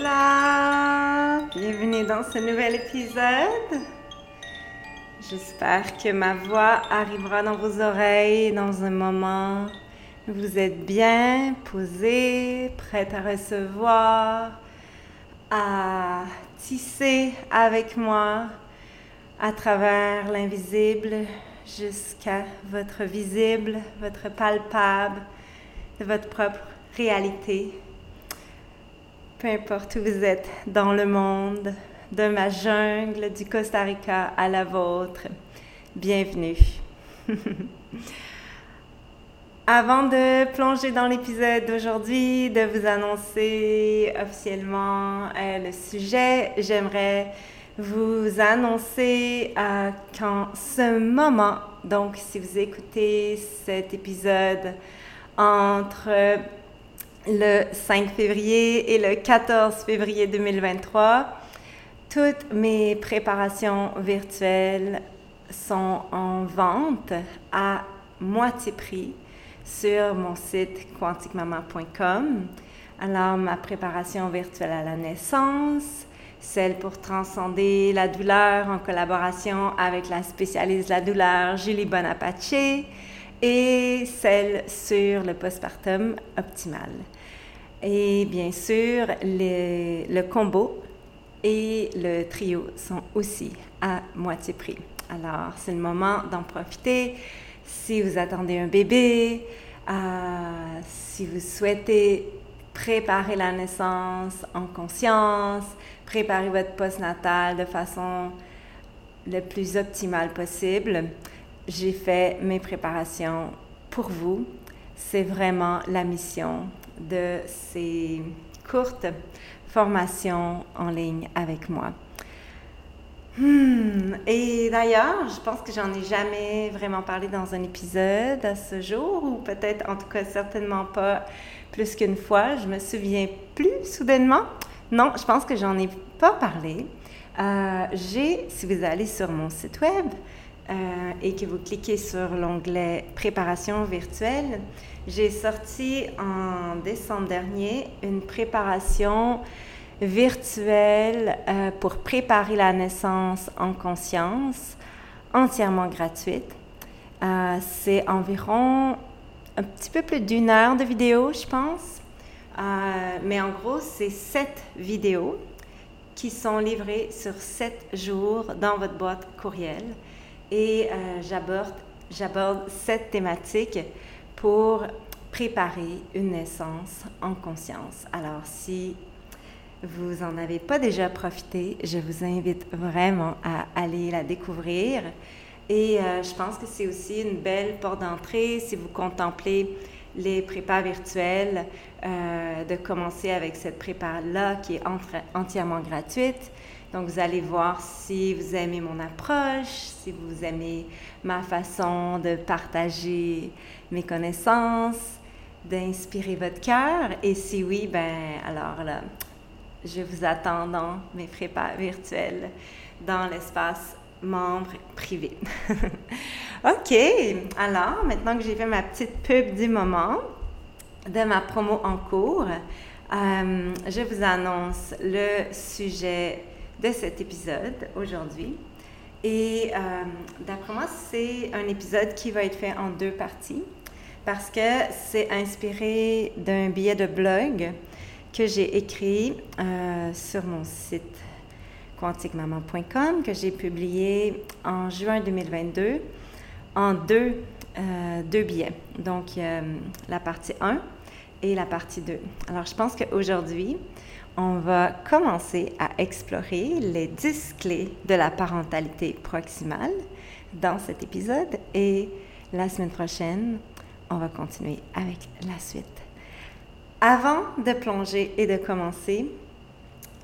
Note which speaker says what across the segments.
Speaker 1: Bienvenue dans ce nouvel épisode. J'espère que ma voix arrivera dans vos oreilles dans un moment. Où vous êtes bien posé, prête à recevoir, à tisser avec moi à travers l'invisible jusqu'à votre visible, votre palpable, votre propre réalité peu importe où vous êtes dans le monde, de ma jungle du Costa Rica à la vôtre, bienvenue. Avant de plonger dans l'épisode d'aujourd'hui, de vous annoncer officiellement euh, le sujet, j'aimerais vous annoncer euh, qu'en ce moment, donc si vous écoutez cet épisode entre le 5 février et le 14 février 2023. Toutes mes préparations virtuelles sont en vente à moitié prix sur mon site quanticmaman.com. Alors, ma préparation virtuelle à la naissance, celle pour transcender la douleur en collaboration avec la spécialiste de la douleur Julie Bonapace et celle sur le postpartum optimal. Et bien sûr, le combo et le trio sont aussi à moitié prix. Alors, c'est le moment d'en profiter. Si vous attendez un bébé, euh, si vous souhaitez préparer la naissance en conscience, préparer votre postnatal de façon le plus optimale possible, j'ai fait mes préparations pour vous. C'est vraiment la mission de ces courtes formations en ligne avec moi. Hmm, et d'ailleurs, je pense que j'en ai jamais vraiment parlé dans un épisode à ce jour, ou peut-être en tout cas certainement pas plus qu'une fois. Je me souviens plus soudainement. Non, je pense que j'en ai pas parlé. Euh, j'ai, si vous allez sur mon site web euh, et que vous cliquez sur l'onglet Préparation virtuelle, j'ai sorti en décembre dernier une préparation virtuelle euh, pour préparer la naissance en conscience, entièrement gratuite. Euh, c'est environ un petit peu plus d'une heure de vidéo, je pense. Euh, mais en gros, c'est sept vidéos qui sont livrées sur sept jours dans votre boîte courriel. Et j'aborde, j'aborde sept thématiques pour préparer une naissance en conscience. Alors, si vous n'en avez pas déjà profité, je vous invite vraiment à aller la découvrir. Et euh, je pense que c'est aussi une belle porte d'entrée si vous contemplez les prépas virtuels, euh, de commencer avec cette prépa-là qui est entièrement gratuite. Donc, vous allez voir si vous aimez mon approche, si vous aimez ma façon de partager mes connaissances, d'inspirer votre cœur. Et si oui, ben alors là, je vous attends dans mes prépas virtuels dans l'espace membre privé. OK, alors maintenant que j'ai fait ma petite pub du moment de ma promo en cours, euh, je vous annonce le sujet de cet épisode aujourd'hui. Et euh, d'après moi, c'est un épisode qui va être fait en deux parties parce que c'est inspiré d'un billet de blog que j'ai écrit euh, sur mon site quanticmaman.com que j'ai publié en juin 2022 en deux, euh, deux billets. Donc, la partie 1 et la partie 2. Alors, je pense qu'aujourd'hui, on va commencer à explorer les 10 clés de la parentalité proximale dans cet épisode et la semaine prochaine, on va continuer avec la suite. Avant de plonger et de commencer,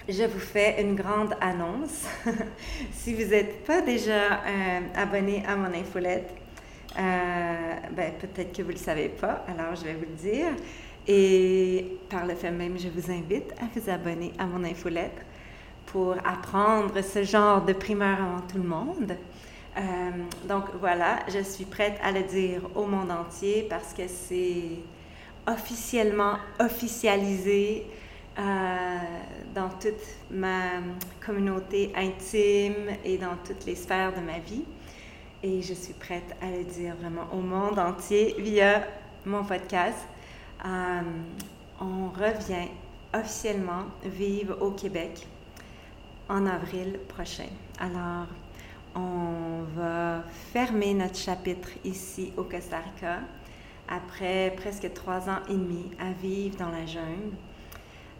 Speaker 1: je vous fais une grande annonce. si vous n'êtes pas déjà euh, abonné à mon infolette, euh, ben, peut-être que vous ne le savez pas, alors je vais vous le dire. Et par le fait même, je vous invite à vous abonner à mon infolettre pour apprendre ce genre de primeur avant tout le monde. Euh, donc voilà, je suis prête à le dire au monde entier parce que c'est officiellement officialisé dans toute ma communauté intime et dans toutes les sphères de ma vie. Et je suis prête à le dire vraiment au monde entier via mon podcast. Euh, on revient officiellement vivre au Québec en avril prochain. Alors, on va fermer notre chapitre ici au Costa Rica après presque trois ans et demi à vivre dans la jungle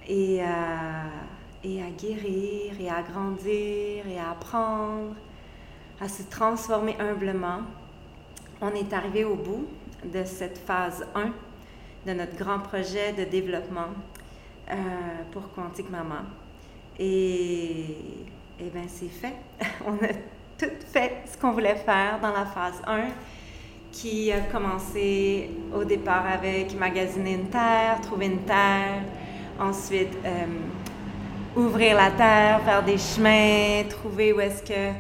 Speaker 1: et à, guérir et à grandir et à apprendre, à se transformer humblement. On est arrivé au bout de cette phase 1 de notre grand projet de développement euh, pour Quantique Maman. Et, et bien, c'est fait. tout fait ce qu'on voulait faire dans la phase 1 qui a commencé au départ avec magasiner une terre, trouver une terre, ensuite euh, ouvrir la terre, faire des chemins, trouver où est-ce que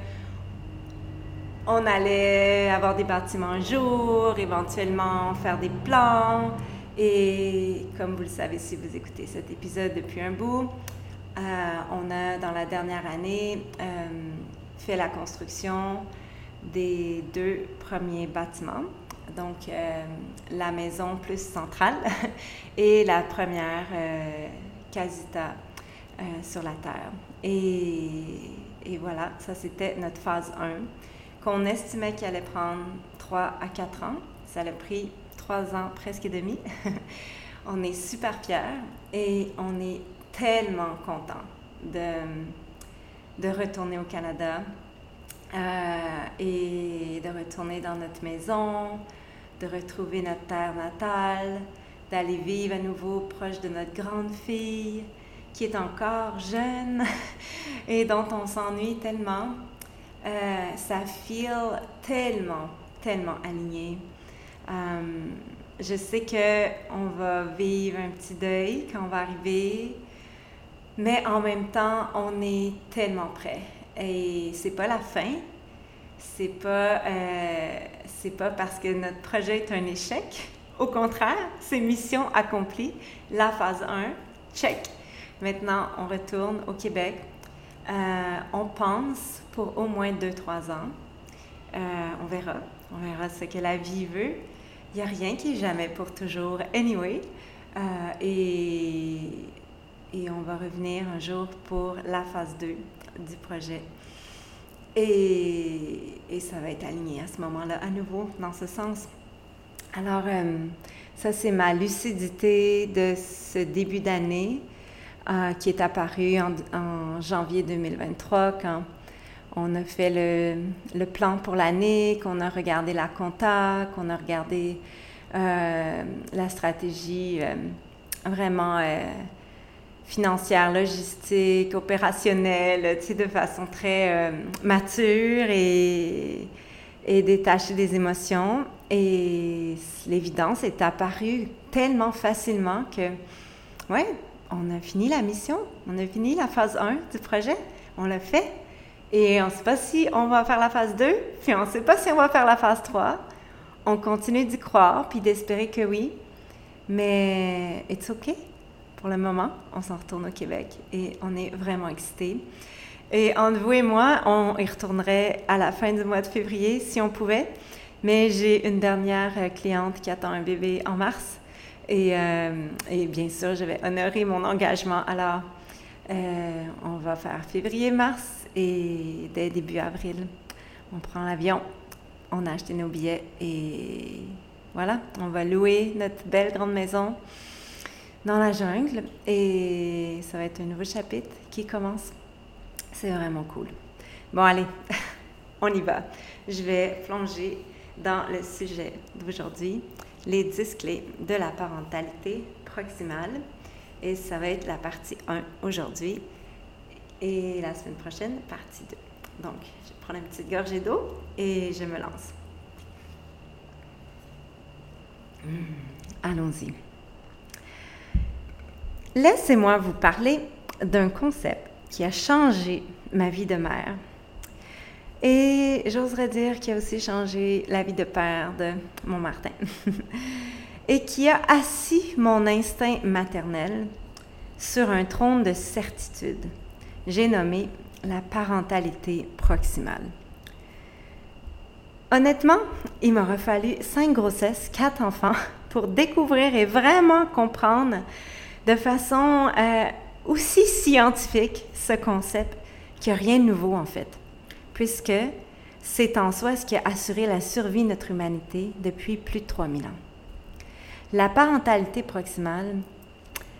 Speaker 1: on allait avoir des bâtiments un jour, éventuellement faire des plans. Et comme vous le savez si vous écoutez cet épisode depuis un bout, euh, on a dans la dernière année euh, fait la construction des deux premiers bâtiments. Donc euh, la maison plus centrale et la première casita sur la terre. Et, et voilà, ça c'était notre phase 1 qu'on estimait qu'il allait prendre 3 à 4 ans. Ça a pris 3 ans, presque demi. on est super fiers et on est tellement content de, de retourner au Canada euh, et de retourner dans notre maison, de retrouver notre terre natale, d'aller vivre à nouveau proche de notre grande fille qui est encore jeune et dont on s'ennuie tellement. Euh, ça feel tellement, tellement aligné. Euh, je sais qu'on va vivre un petit deuil quand on va arriver, mais en même temps, on est tellement prêt. Et c'est pas la fin. C'est pas, euh, c'est pas parce que notre projet est un échec. Au contraire, c'est mission accomplie. La phase 1, check. Maintenant, on retourne au Québec euh, on pense pour au moins 2-3 ans. Euh, on verra. On verra ce que la vie veut. Il n'y a rien qui est jamais pour toujours, anyway. Et, et on va revenir un jour pour la phase 2 du projet. Et, et, ça va être aligné à ce moment-là, à nouveau, dans ce sens. Alors, ça, c'est ma lucidité de ce début d'année. Euh, qui est apparu en, janvier 2023 quand on a fait le, le plan pour l'année, qu'on a regardé la compta, qu'on a regardé euh, la stratégie euh, vraiment financière, logistique, opérationnelle, tu sais, de façon très mature et, et détachée des émotions. Et l'évidence est apparue tellement facilement que, ouais, on a fini la mission, on a fini la phase 1 du projet, on l'a fait. Et on ne sait pas si on va faire la phase 2, puis on ne sait pas si on va faire la phase 3. On continue d'y croire, puis d'espérer que oui. Mais it's OK. Pour le moment, on s'en retourne au Québec et on est vraiment excités. Et entre vous et moi, on y retournerait à la fin du mois de février si on pouvait. Mais j'ai une dernière cliente qui attend un bébé en mars. Euh, et, bien sûr, je vais honorer mon engagement. Alors, euh, on va faire février-mars et dès début avril, on prend l'avion, on a acheté nos billets et voilà, on va louer notre belle grande maison dans la jungle et ça va être un nouveau chapitre qui commence. C'est vraiment cool. Bon, allez, on y va. Je vais plonger dans le sujet d'aujourd'hui les 10 clés de la parentalité proximale. Et ça va être la partie 1 aujourd'hui. Et la semaine prochaine, partie 2. Donc, je prendre une petite gorgée d'eau et je me lance. Hmm, allons-y. Laissez-moi vous parler d'un concept qui a changé ma vie de mère et j'oserais dire qu'il a aussi changé la vie de père de mon Martin. et qui a assis mon instinct maternel sur un trône de certitude. J'ai nommé la parentalité proximale. Honnêtement, il m'aurait fallu cinq grossesses, quatre enfants pour découvrir et vraiment comprendre de façon euh, aussi scientifique ce concept qu'il n'y a rien de nouveau en fait, puisque c'est en soi ce qui a assuré la survie de notre humanité depuis plus de 3000 ans. La parentalité proximale,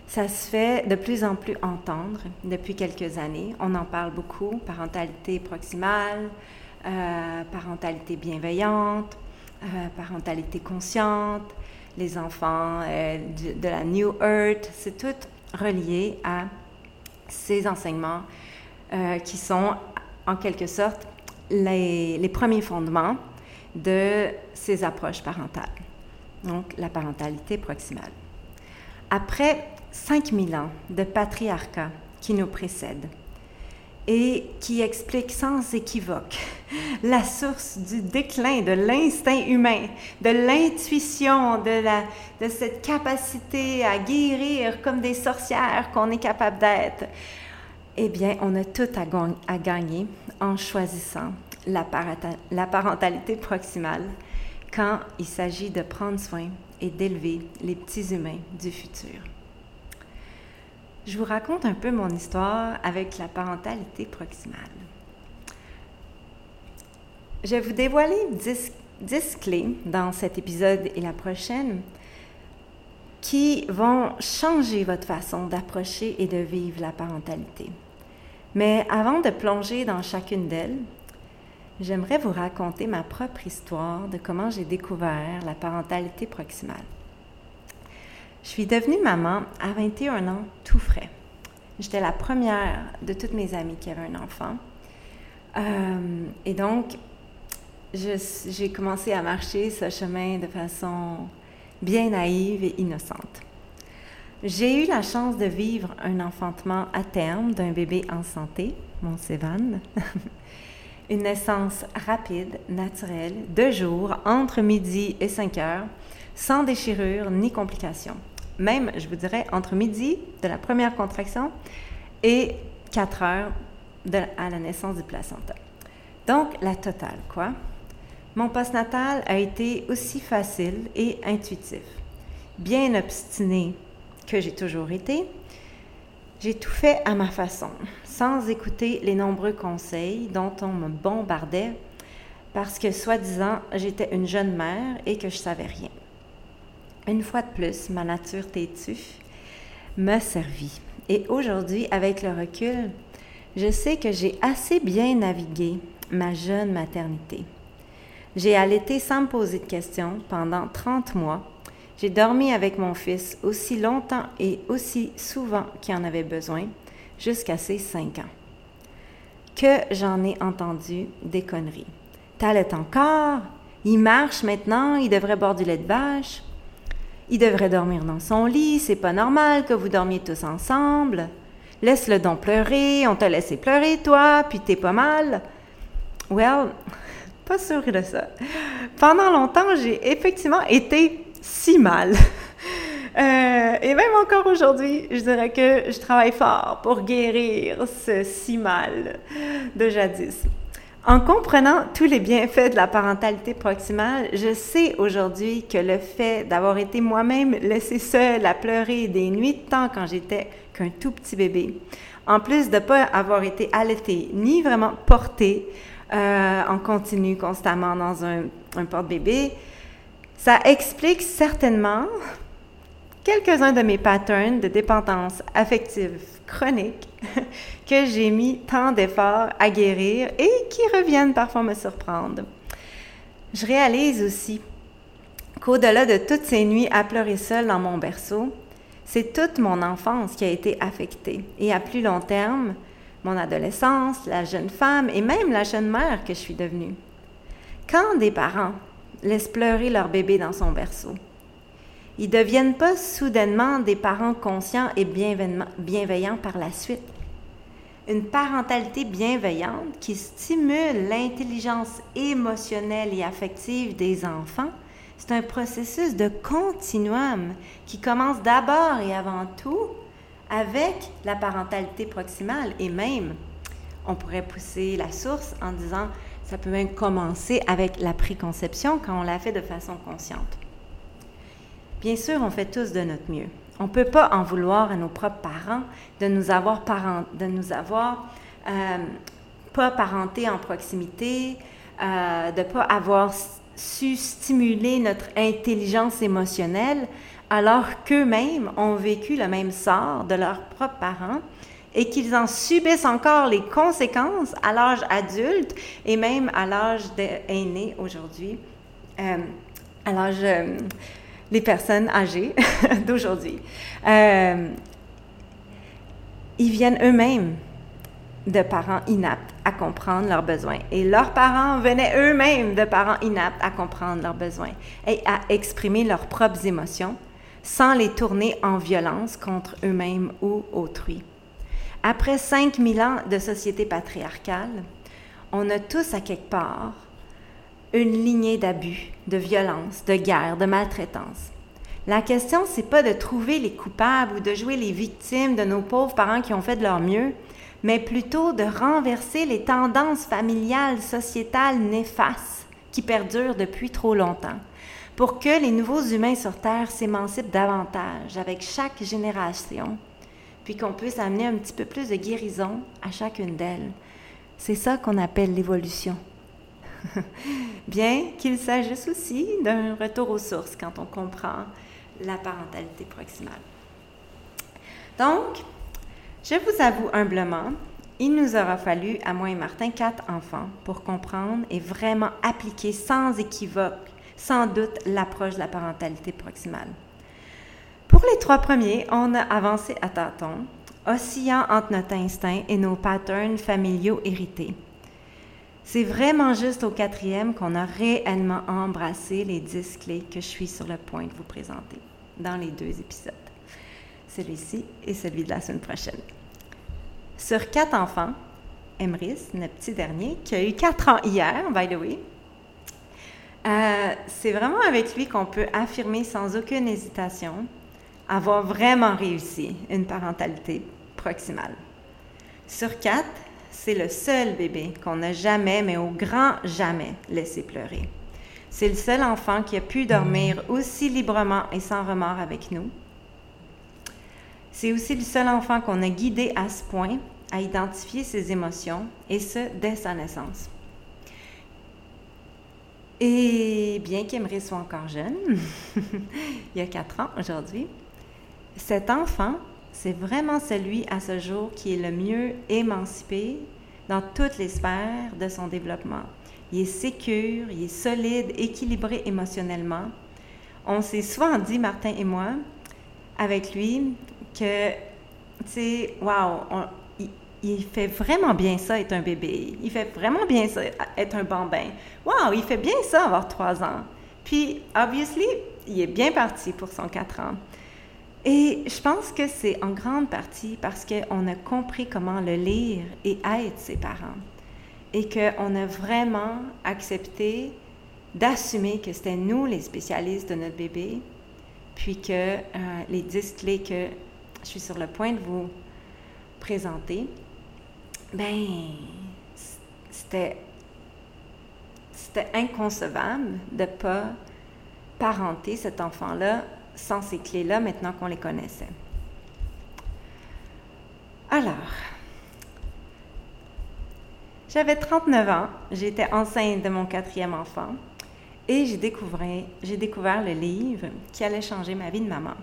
Speaker 1: ça se fait de plus en plus entendre depuis quelques années. On en parle beaucoup, parentalité proximale, euh, parentalité bienveillante, euh, parentalité consciente, les enfants euh, de, la New Earth, c'est tout relié à ces enseignements qui sont en quelque sorte les, les premiers fondements de ces approches parentales, donc la parentalité proximale. Après 5000 ans de patriarcat qui nous précède et qui explique sans équivoque la source du déclin de l'instinct humain, de l'intuition, de, cette capacité à guérir comme des sorcières qu'on est capable d'être, eh bien, on a tout à, gagner en choisissant la parentalité proximale quand il s'agit de prendre soin et d'élever les petits humains du futur. Je vous raconte un peu mon histoire avec la parentalité proximale. Je vais vous dévoiler 10, clés dans cet épisode et la prochaine qui vont changer votre façon d'approcher et de vivre la parentalité. Mais avant de plonger dans chacune d'elles, j'aimerais vous raconter ma propre histoire de comment j'ai découvert la parentalité proximale. Je suis devenue maman à 21 ans, tout frais. J'étais la première de toutes mes amies qui avait un enfant. Euh, et donc, j'ai commencé à marcher ce chemin de façon bien naïve et innocente. J'ai eu la chance de vivre un enfantement à terme d'un bébé en santé, mon Sévan. Une naissance rapide, naturelle, de jour, entre midi et 5 heures, sans déchirure ni complications même, je vous dirais, entre midi de la première contraction et 4 heures à la naissance du placenta. Donc, la totale, quoi. Mon postnatal a été aussi facile et intuitif. Bien obstiné que j'ai toujours été, j'ai tout fait à ma façon, sans écouter les nombreux conseils dont on me bombardait parce que, soi-disant, j'étais une jeune mère et que je savais rien. Une fois de plus, ma nature têtue m'a servi. Et aujourd'hui, avec le recul, je sais que j'ai assez bien navigué ma jeune maternité. J'ai allaité sans me poser de questions pendant 30 mois. J'ai dormi avec mon fils aussi longtemps et aussi souvent qu'il en avait besoin, jusqu'à ses 5 ans. Que j'en ai entendu des conneries. T'allais encore? Il marche maintenant, il devrait boire du lait de vache? Il devrait dormir dans son lit, c'est pas normal que vous dormiez tous ensemble. Laisse-le donc pleurer, on t'a laissé pleurer toi, puis t'es pas mal. Well, pas sûr de ça. Pendant longtemps, j'ai effectivement été si mal. Euh, et même encore aujourd'hui, je dirais que je travaille fort pour guérir ce si mal de jadis. En comprenant tous les bienfaits de la parentalité proximale, je sais aujourd'hui que le fait d'avoir été moi-même laissée seule à pleurer des nuits de temps quand j'étais qu'un tout petit bébé, en plus de ne pas avoir été allaitée ni vraiment portée euh, en continu constamment dans un, un porte-bébé, ça explique certainement quelques-uns de mes patterns de dépendance affective chronique que j'ai mis tant d'efforts à guérir et qui reviennent parfois me surprendre. Je réalise aussi qu'au-delà de toutes ces nuits à pleurer seule dans mon berceau, c'est toute mon enfance qui a été affectée et à plus long terme, mon adolescence, la jeune femme et même la jeune mère que je suis devenue. Quand des parents laissent pleurer leur bébé dans son berceau, ils ne deviennent pas soudainement des parents conscients et bienveillants par la suite. Une parentalité bienveillante qui stimule l'intelligence émotionnelle et affective des enfants, c'est un processus de continuum qui commence d'abord et avant tout avec la parentalité proximale et même, on pourrait pousser la source en disant, ça peut même commencer avec la préconception quand on l'a fait de façon consciente. Bien sûr, on fait tous de notre mieux. On ne peut pas en vouloir à nos propres parents de nous avoir, de nous avoir euh, pas parentés en proximité, euh, de ne pas avoir su stimuler notre intelligence émotionnelle alors qu'eux-mêmes ont vécu le même sort de leurs propres parents et qu'ils en subissent encore les conséquences à l'âge adulte et même à l'âge aîné aujourd'hui, euh, à l'âge des personnes âgées d'aujourd'hui. Euh, ils viennent eux-mêmes de parents inaptes à comprendre leurs besoins. Et leurs parents venaient eux-mêmes de parents inaptes à comprendre leurs besoins et à exprimer leurs propres émotions sans les tourner en violence contre eux-mêmes ou autrui. Après 5000 ans de société patriarcale, on a tous à quelque part une lignée d'abus, de violence, de guerre, de maltraitance. La question, c'est pas de trouver les coupables ou de jouer les victimes de nos pauvres parents qui ont fait de leur mieux, mais plutôt de renverser les tendances familiales, sociétales néfastes qui perdurent depuis trop longtemps pour que les nouveaux humains sur Terre s'émancipent davantage avec chaque génération, puis qu'on puisse amener un petit peu plus de guérison à chacune d'elles. C'est ça qu'on appelle l'évolution. Bien qu'il s'agisse aussi d'un retour aux sources quand on comprend la parentalité proximale. Donc, je vous avoue humblement, il nous aura fallu, à moi et Martin, quatre enfants pour comprendre et vraiment appliquer sans équivoque sans doute l'approche de la parentalité proximale. Pour les trois premiers, on a avancé à tâtons, oscillant entre notre instinct et nos patterns familiaux hérités. C'est vraiment juste au quatrième qu'on a réellement embrassé les dix clés que je suis sur le point de vous présenter dans les deux épisodes, celui-ci et celui de la semaine prochaine. Sur quatre enfants, Emrys, le petit dernier, qui a eu quatre ans hier, by the way, euh, c'est vraiment avec lui qu'on peut affirmer sans aucune hésitation avoir vraiment réussi une parentalité proximale. Sur quatre, c'est le seul bébé qu'on n'a jamais, mais au grand jamais, laissé pleurer. C'est le seul enfant qui a pu dormir aussi librement et sans remords avec nous. C'est aussi le seul enfant qu'on a guidé à ce point à identifier ses émotions, et ce, dès sa naissance. Et bien qu'Emery soit encore jeune, il y a quatre ans aujourd'hui, cet enfant, c'est vraiment celui à ce jour qui est le mieux émancipé dans toutes les sphères de son développement. Il est sécure, il est solide, équilibré émotionnellement. On s'est souvent dit, Martin et moi, avec lui, que, tu sais, wow, il fait vraiment bien ça être un bébé. Il fait vraiment bien ça être un bambin. Wow, il fait bien ça avoir trois ans. Puis, obviously, il est bien parti pour son quatre ans. Et je pense que c'est en grande partie parce qu'on a compris comment le lire et être ses parents. Et qu'on a vraiment accepté d'assumer que c'était nous les spécialistes de notre bébé, puis que euh, les dix clés que je suis sur le point de vous présenter, ben, c'était, c'était inconcevable de ne pas parenter cet enfant-là sans ces clés-là maintenant qu'on les connaissait. Alors, j'avais 39 ans, j'étais enceinte de mon quatrième enfant et j'ai découvert, le livre qui allait changer ma vie de maman,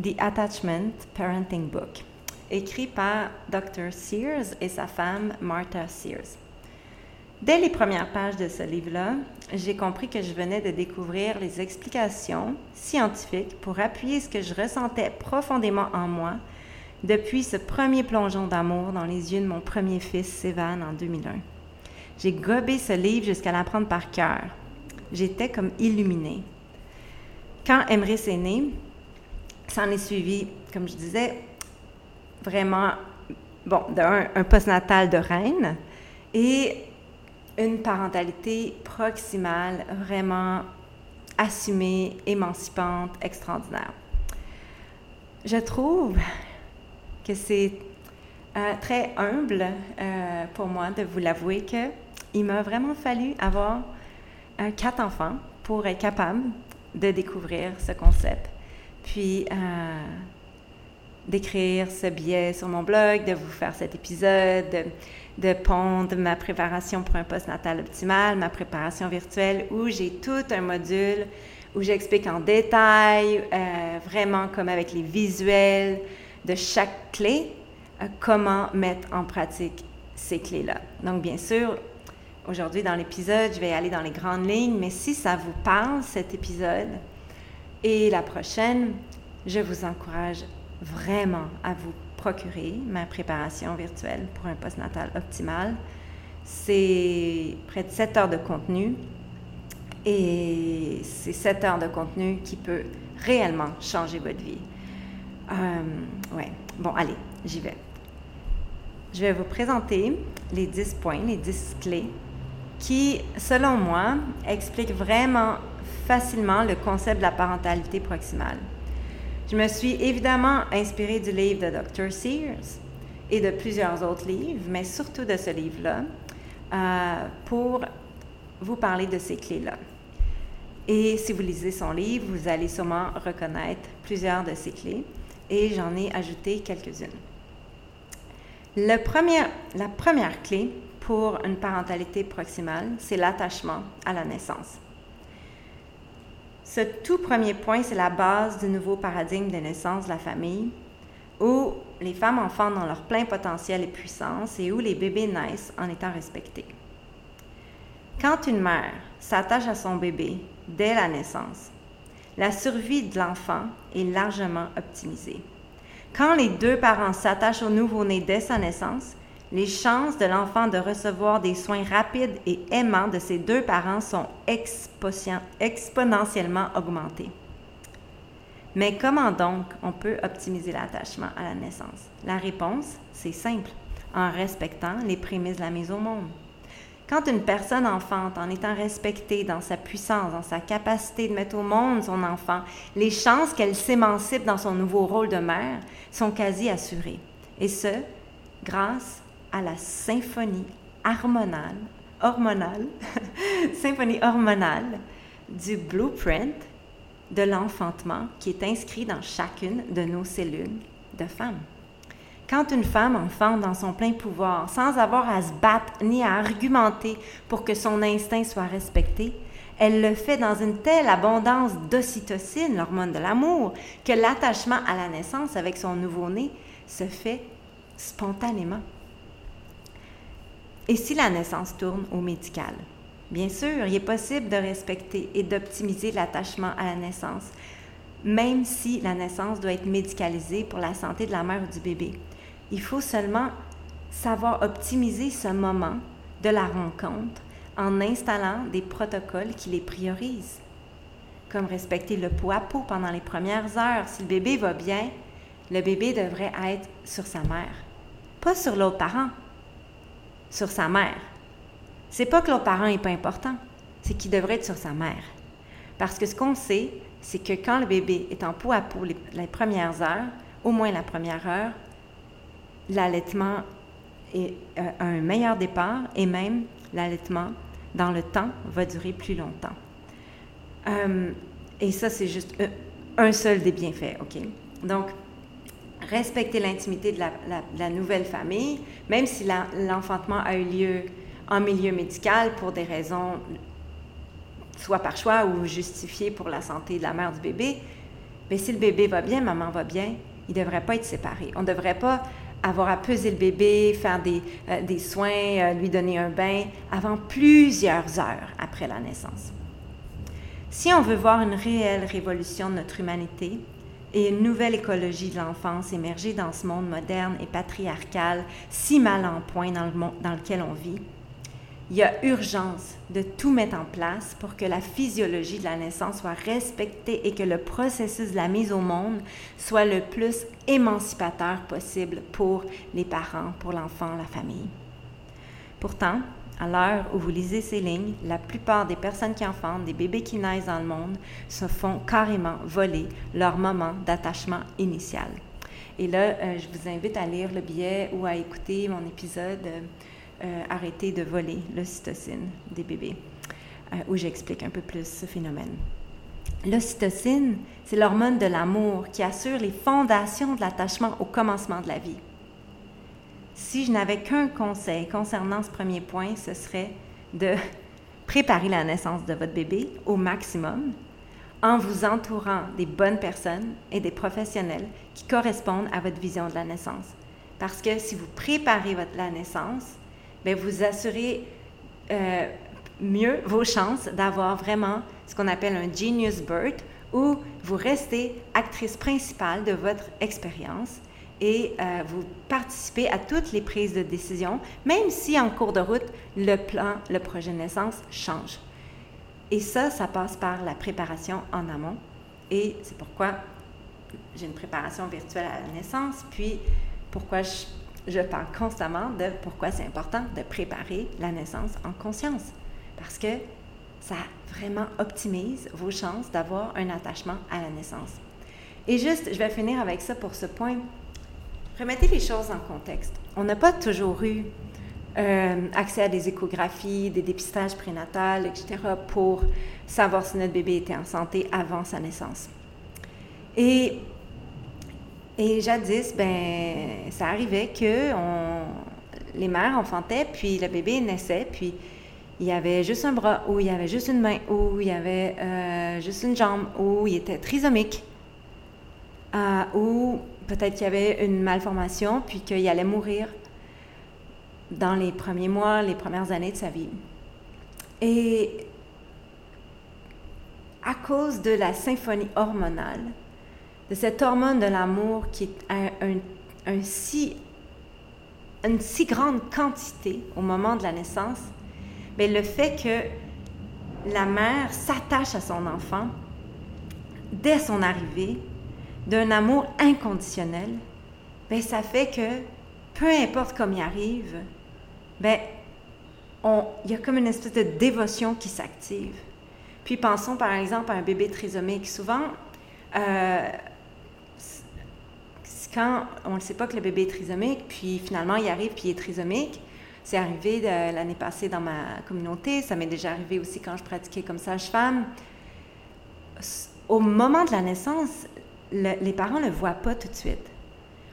Speaker 1: The Attachment Parenting Book écrit par Dr. Sears et sa femme Martha Sears. Dès les premières pages de ce livre-là, j'ai compris que je venais de découvrir les explications scientifiques pour appuyer ce que je ressentais profondément en moi depuis ce premier plongeon d'amour dans les yeux de mon premier fils, Sévan, en 2001. J'ai gobé ce livre jusqu'à l'apprendre par cœur. J'étais comme illuminée. Quand Emrys est né, s'en est suivi, comme je disais, vraiment, bon, d'un, un postnatal de reine et une parentalité proximale vraiment assumée, émancipante, extraordinaire. Je trouve que c'est euh, très humble euh, pour moi de vous l'avouer que il m'a vraiment fallu avoir quatre enfants pour être capable de découvrir ce concept. Puis d'écrire ce billet sur mon blog, de vous faire cet épisode, de, pondre ma préparation pour un post natal optimal, ma préparation virtuelle, où j'ai tout un module où j'explique en détail, euh, vraiment comme avec les visuels de chaque clé, euh, comment mettre en pratique ces clés-là. Donc, bien sûr, aujourd'hui dans l'épisode, je vais aller dans les grandes lignes, mais si ça vous parle, cet épisode, et la prochaine, je vous encourage vraiment à vous procurer ma préparation virtuelle pour un post-natal optimal. C'est près de 7 heures de contenu et c'est 7 heures de contenu qui peut réellement changer votre vie. Euh, bon, allez, j'y vais. Je vais vous présenter les 10 points, les 10 clés qui, selon moi, expliquent vraiment facilement le concept de la parentalité proximale. Je me suis évidemment inspirée du livre de Dr. Sears et de plusieurs autres livres, mais surtout de ce livre-là, euh, pour vous parler de ces clés-là. Et si vous lisez son livre, vous allez sûrement reconnaître plusieurs de ces clés, et j'en ai ajouté quelques-unes. la première clé pour une parentalité proximale, c'est l'attachement à la naissance. Ce tout premier point, c'est la base du nouveau paradigme de naissance de la famille, où les femmes enfants dans leur plein potentiel et puissance et où les bébés naissent en étant respectés. Quand une mère s'attache à son bébé dès la naissance, la survie de l'enfant est largement optimisée. Quand les deux parents s'attachent au nouveau-né dès sa naissance, les chances de l'enfant de recevoir des soins rapides et aimants de ses deux parents sont exponentiellement augmentées. Mais comment donc on peut optimiser l'attachement à la naissance? La réponse, c'est simple, en respectant les prémices de la mise au monde. Quand une personne enfante, en étant respectée dans sa puissance, dans sa capacité de mettre au monde son enfant, les chances qu'elle s'émancipe dans son nouveau rôle de mère sont quasi assurées. Et ce, grâce à la symphonie hormonale, symphonie hormonale du blueprint de l'enfantement qui est inscrit dans chacune de nos cellules de femmes. Quand une femme enfante dans son plein pouvoir, sans avoir à se battre ni à argumenter pour que son instinct soit respecté, elle le fait dans une telle abondance d'ocytocine, l'hormone de l'amour, que l'attachement à la naissance avec son nouveau-né se fait spontanément. Et si la naissance tourne au médical? Bien sûr, il est possible de respecter et d'optimiser l'attachement à la naissance, même si la naissance doit être médicalisée pour la santé de la mère ou du bébé. Il faut seulement savoir optimiser ce moment de la rencontre en installant des protocoles qui les priorisent, comme respecter le pot à pot pendant les premières heures. Si le bébé va bien, le bébé devrait être sur sa mère, pas sur l'autre parent sur sa mère. C'est pas que l'autre parent n'est pas important, c'est qu'il devrait être sur sa mère. Parce que ce qu'on sait, c'est que quand le bébé est en peau à peau les, premières heures, au moins la première heure, l'allaitement est, euh, un meilleur départ et même l'allaitement dans le temps va durer plus longtemps. Euh, et ça, c'est juste euh, un seul des bienfaits, OK? Donc, respecter l'intimité de la, nouvelle famille, même si l'enfantement a eu lieu en milieu médical pour des raisons soit par choix ou justifiées pour la santé de la mère du bébé, mais si le bébé va bien, maman va bien, il ne devrait pas être séparé. On ne devrait pas avoir à peser le bébé, faire des, euh, des soins, euh, lui donner un bain avant plusieurs heures après la naissance. Si on veut voir une réelle révolution de notre humanité, et une nouvelle écologie de l'enfance émerger dans ce monde moderne et patriarcal, si mal en point dans, le monde dans lequel on vit, il y a urgence de tout mettre en place pour que la physiologie de la naissance soit respectée et que le processus de la mise au monde soit le plus émancipateur possible pour les parents, pour l'enfant, la famille. Pourtant, à l'heure où vous lisez ces lignes, la plupart des personnes qui enfantent, des bébés qui naissent dans le monde, se font carrément voler leur moment d'attachement initial. Et là, je vous invite à lire le billet ou à écouter mon épisode Arrêter de voler l'ocytocine des bébés, où j'explique un peu plus ce phénomène. L'ocytocine, c'est l'hormone de l'amour qui assure les fondations de l'attachement au commencement de la vie. Si je n'avais qu'un conseil concernant ce premier point, ce serait de préparer la naissance de votre bébé au maximum en vous entourant des bonnes personnes et des professionnels qui correspondent à votre vision de la naissance. Parce que si vous préparez votre, la naissance, bien, vous assurez euh, mieux vos chances d'avoir vraiment ce qu'on appelle un genius birth, où vous restez actrice principale de votre expérience et euh, vous participez à toutes les prises de décision, même si en cours de route, le plan, le projet de naissance change. Et ça, ça passe par la préparation en amont. Et c'est pourquoi j'ai une préparation virtuelle à la naissance, puis pourquoi je, je parle constamment de pourquoi c'est important de préparer la naissance en conscience. Parce que ça vraiment optimise vos chances d'avoir un attachement à la naissance. Et juste, je vais finir avec ça pour ce point. Remettez les choses en contexte. On n'a pas toujours eu euh, accès à des échographies, des dépistages prénatals, etc., pour savoir si notre bébé était en santé avant sa naissance. Et, et jadis, ben, ça arrivait que les mères enfantaient, puis le bébé naissait, puis il y avait juste un bras, ou il y avait juste une main, ou il y avait euh, juste une jambe, ou il était trisomique, euh, ou peut-être qu'il y avait une malformation, puis qu'il allait mourir dans les premiers mois, les premières années de sa vie. Et à cause de la symphonie hormonale, de cette hormone de l'amour qui est une si grande quantité au moment de la naissance, mais le fait que la mère s'attache à son enfant dès son arrivée, d'un amour inconditionnel, ben ça fait que peu importe comment il arrive, ben il y a comme une espèce de dévotion qui s'active. Puis pensons par exemple à un bébé trisomique. Souvent, euh, quand on ne sait pas que le bébé est trisomique, puis finalement il arrive puis il est trisomique, c'est arrivé l'année passée dans ma communauté, ça m'est déjà arrivé aussi quand je pratiquais comme sage-femme. Au moment de la naissance, les parents ne le voient pas tout de suite.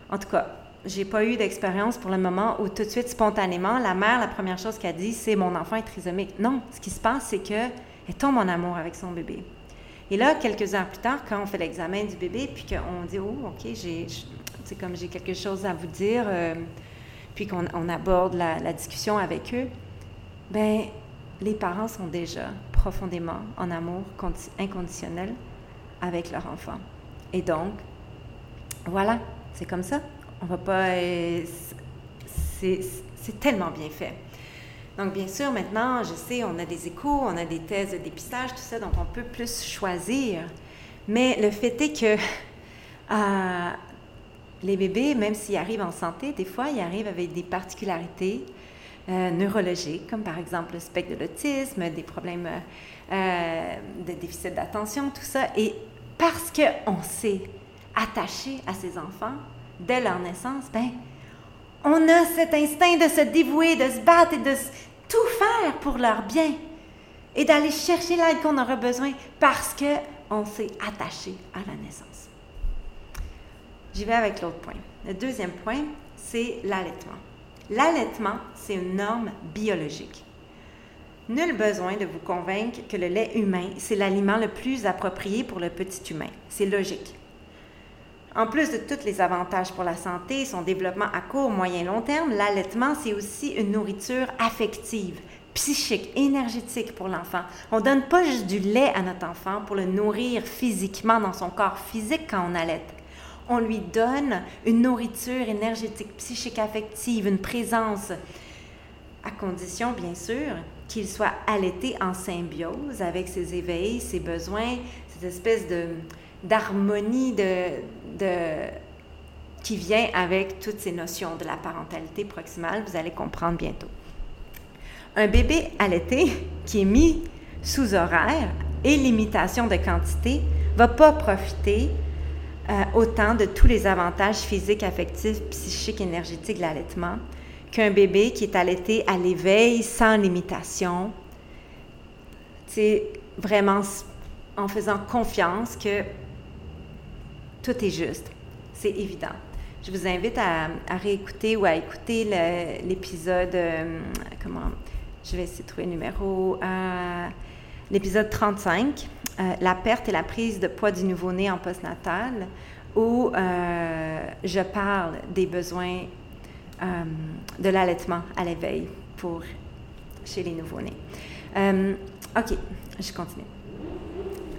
Speaker 1: En tout cas, j'ai pas eu d'expérience pour le moment où tout de suite, spontanément, la mère, la première chose qu'elle dit, c'est mon enfant est trisomique. Non, ce qui se passe, c'est qu'elle tombe en amour avec son bébé. Et là, quelques heures plus tard, quand on fait l'examen du bébé, puis qu'on dit, oh, OK, c'est comme j'ai quelque chose à vous dire, euh, puis qu'on on aborde la, la, discussion avec eux, ben les parents sont déjà profondément en amour inconditionnel avec leur enfant. Et donc, voilà, c'est comme ça. On va pas. Euh, c'est tellement bien fait. Donc, bien sûr, maintenant, je sais, on a des échos, on a des thèses de dépistage, tout ça, donc on peut plus choisir. Mais le fait est que euh, les bébés, même s'ils arrivent en santé, des fois, ils arrivent avec des particularités euh, neurologiques, comme par exemple le spectre de l'autisme, des problèmes de déficit d'attention, tout ça. Et parce qu'on s'est attaché à ses enfants dès leur naissance, ben, on a cet instinct de se dévouer, de se battre et de tout faire pour leur bien et d'aller chercher l'aide qu'on aura besoin parce qu'on s'est attaché à la naissance. J'y vais avec l'autre point. Le deuxième point, c'est l'allaitement. L'allaitement, c'est une norme biologique. Nul besoin de vous convaincre que le lait humain, c'est l'aliment le plus approprié pour le petit humain. C'est logique. En plus de tous les avantages pour la santé, son développement à court, moyen, long terme, l'allaitement, c'est aussi une nourriture affective, psychique, énergétique pour l'enfant. On ne donne pas juste du lait à notre enfant pour le nourrir physiquement dans son corps physique quand on allaite. On lui donne une nourriture énergétique, psychique, affective, une présence, à condition, bien sûr, qu'il soit allaité en symbiose avec ses éveils, ses besoins, cette espèce d'harmonie qui vient avec toutes ces notions de la parentalité proximale, vous allez comprendre bientôt. Un bébé allaité qui est mis sous horaire et limitation de quantité va pas profiter euh, autant de tous les avantages physiques, affectifs, psychiques, énergétiques de l'allaitement qu'un bébé qui est allaité à l'éveil sans limitation. C'est vraiment en faisant confiance que tout est juste. C'est évident. Je vous invite à, réécouter ou à écouter l'épisode, euh, comment, je vais essayer de trouver le numéro, euh, l'épisode 35, euh, La perte et la prise de poids du nouveau-né en postnatal, où je parle des besoins de l'allaitement à l'éveil pour chez les nouveau-nés. OK, je continue.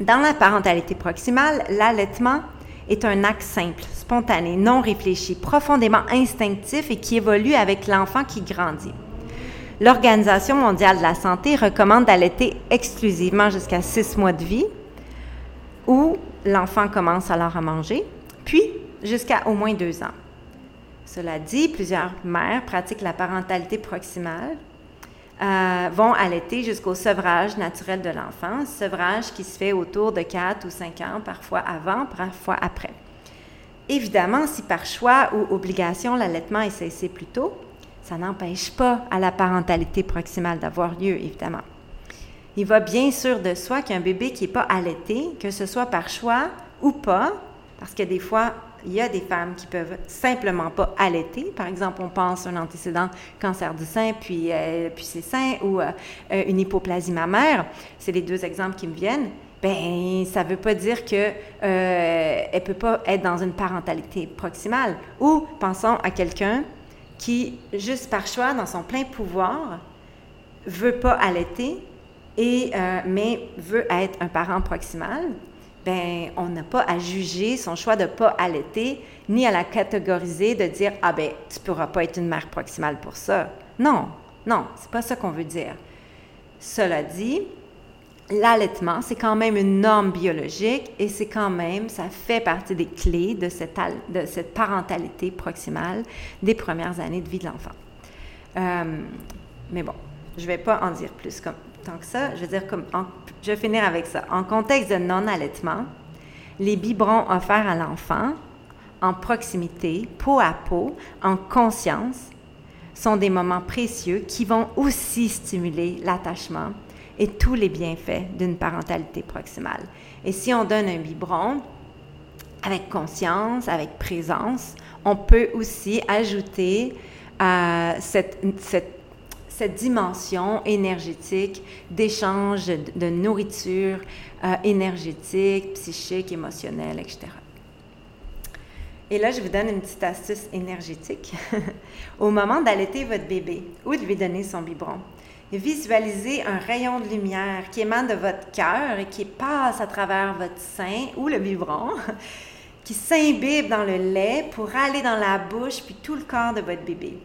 Speaker 1: Dans la parentalité proximale, l'allaitement est un acte simple, spontané, non réfléchi, profondément instinctif et qui évolue avec l'enfant qui grandit. L'Organisation mondiale de la santé recommande d'allaiter exclusivement jusqu'à six mois de vie, où l'enfant commence alors à manger, puis jusqu'à au moins deux ans. Cela dit, plusieurs mères pratiquent la parentalité proximale, euh, vont allaiter jusqu'au sevrage naturel de l'enfant, sevrage qui se fait autour de 4 ou 5 ans, parfois avant, parfois après. Évidemment, si par choix ou obligation l'allaitement est cessé plus tôt, ça n'empêche pas à la parentalité proximale d'avoir lieu, évidemment. Il va bien sûr de soi qu'un bébé qui n'est pas allaité, que ce soit par choix ou pas, parce que des fois, il y a des femmes qui peuvent simplement pas allaiter. Par exemple, on pense à un antécédent cancer du sein, puis, euh, ses seins, ou euh, une hypoplasie mammaire. C'est les deux exemples qui me viennent. Ben, ça ne veut pas dire qu'elle euh, ne peut pas être dans une parentalité proximale. Ou pensons à quelqu'un qui, juste par choix, dans son plein pouvoir, veut pas allaiter, et, mais veut être un parent proximal ben, on n'a pas à juger son choix de ne pas allaiter, ni à la catégoriser, de dire Ah, ben, tu ne pourras pas être une mère proximale pour ça. Non, non, c'est pas ça qu'on veut dire. Cela dit, l'allaitement, c'est quand même une norme biologique et c'est quand même, ça fait partie des clés de cette, parentalité proximale des premières années de vie de l'enfant. Euh, mais bon, je ne vais pas en dire plus comme, tant que ça. Je veux dire, je vais finir avec ça. En contexte de non-allaitement, les biberons offerts à l'enfant, en proximité, peau à peau, en conscience, sont des moments précieux qui vont aussi stimuler l'attachement et tous les bienfaits d'une parentalité proximale. Et si on donne un biberon avec conscience, avec présence, on peut aussi ajouter euh, cette cette dimension énergétique d'échange de, nourriture euh, énergétique, psychique, émotionnelle, etc. Et là, je vous donne une petite astuce énergétique. Au moment d'allaiter votre bébé ou de lui donner son biberon, visualisez un rayon de lumière qui émane de votre cœur et qui passe à travers votre sein ou le biberon, qui s'imbibe dans le lait pour aller dans la bouche puis tout le corps de votre bébé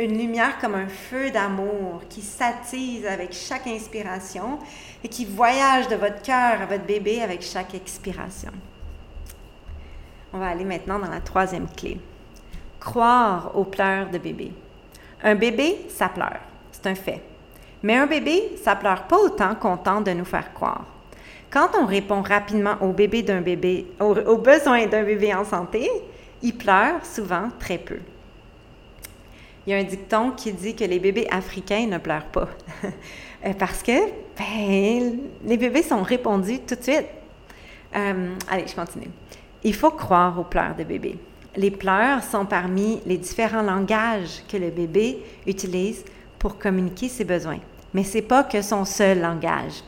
Speaker 1: une lumière comme un feu d'amour qui s'attise avec chaque inspiration et qui voyage de votre cœur à votre bébé avec chaque expiration. On va aller maintenant dans la troisième clé. Croire aux pleurs de bébé. Un bébé, ça pleure. C'est un fait. Mais un bébé, ça pleure pas autant qu'on tente de nous faire croire. Quand on répond rapidement aux, bébés d'un bébé, aux besoins d'un bébé en santé, il pleure souvent très peu. Il y a un dicton qui dit que les bébés africains ne pleurent pas. Euh, parce que ben, les bébés sont répondus tout de suite. Euh, allez, je continue. Il faut croire aux pleurs de bébé. Les pleurs sont parmi les différents langages que le bébé utilise pour communiquer ses besoins. Mais ce n'est pas que son seul langage.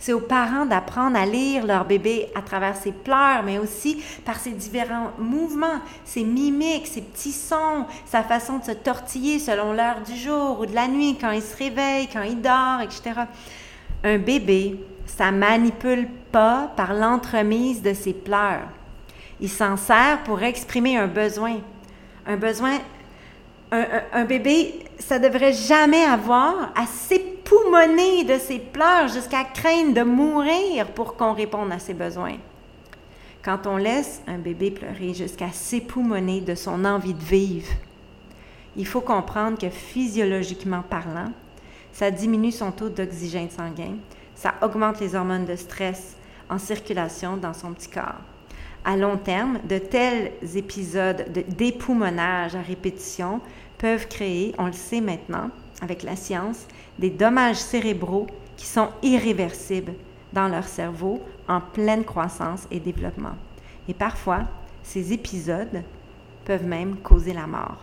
Speaker 1: C'est aux parents d'apprendre à lire leur bébé à travers ses pleurs, mais aussi par ses différents mouvements, ses mimiques, ses petits sons, sa façon de se tortiller selon l'heure du jour ou de la nuit, quand il se réveille, quand il dort, etc. Un bébé, ça manipule pas par l'entremise de ses pleurs. Il s'en sert pour exprimer un besoin. Un besoin un, bébé, ça devrait jamais avoir à s'époumoner de ses pleurs jusqu'à craindre de mourir pour qu'on réponde à ses besoins. Quand on laisse un bébé pleurer jusqu'à s'époumoner de son envie de vivre, il faut comprendre que physiologiquement parlant, ça diminue son taux d'oxygène sanguin, ça augmente les hormones de stress en circulation dans son petit corps. À long terme, de tels épisodes d'époumonage à répétition peuvent créer, on le sait maintenant avec la science, des dommages cérébraux qui sont irréversibles dans leur cerveau en pleine croissance et développement. Et parfois, ces épisodes peuvent même causer la mort.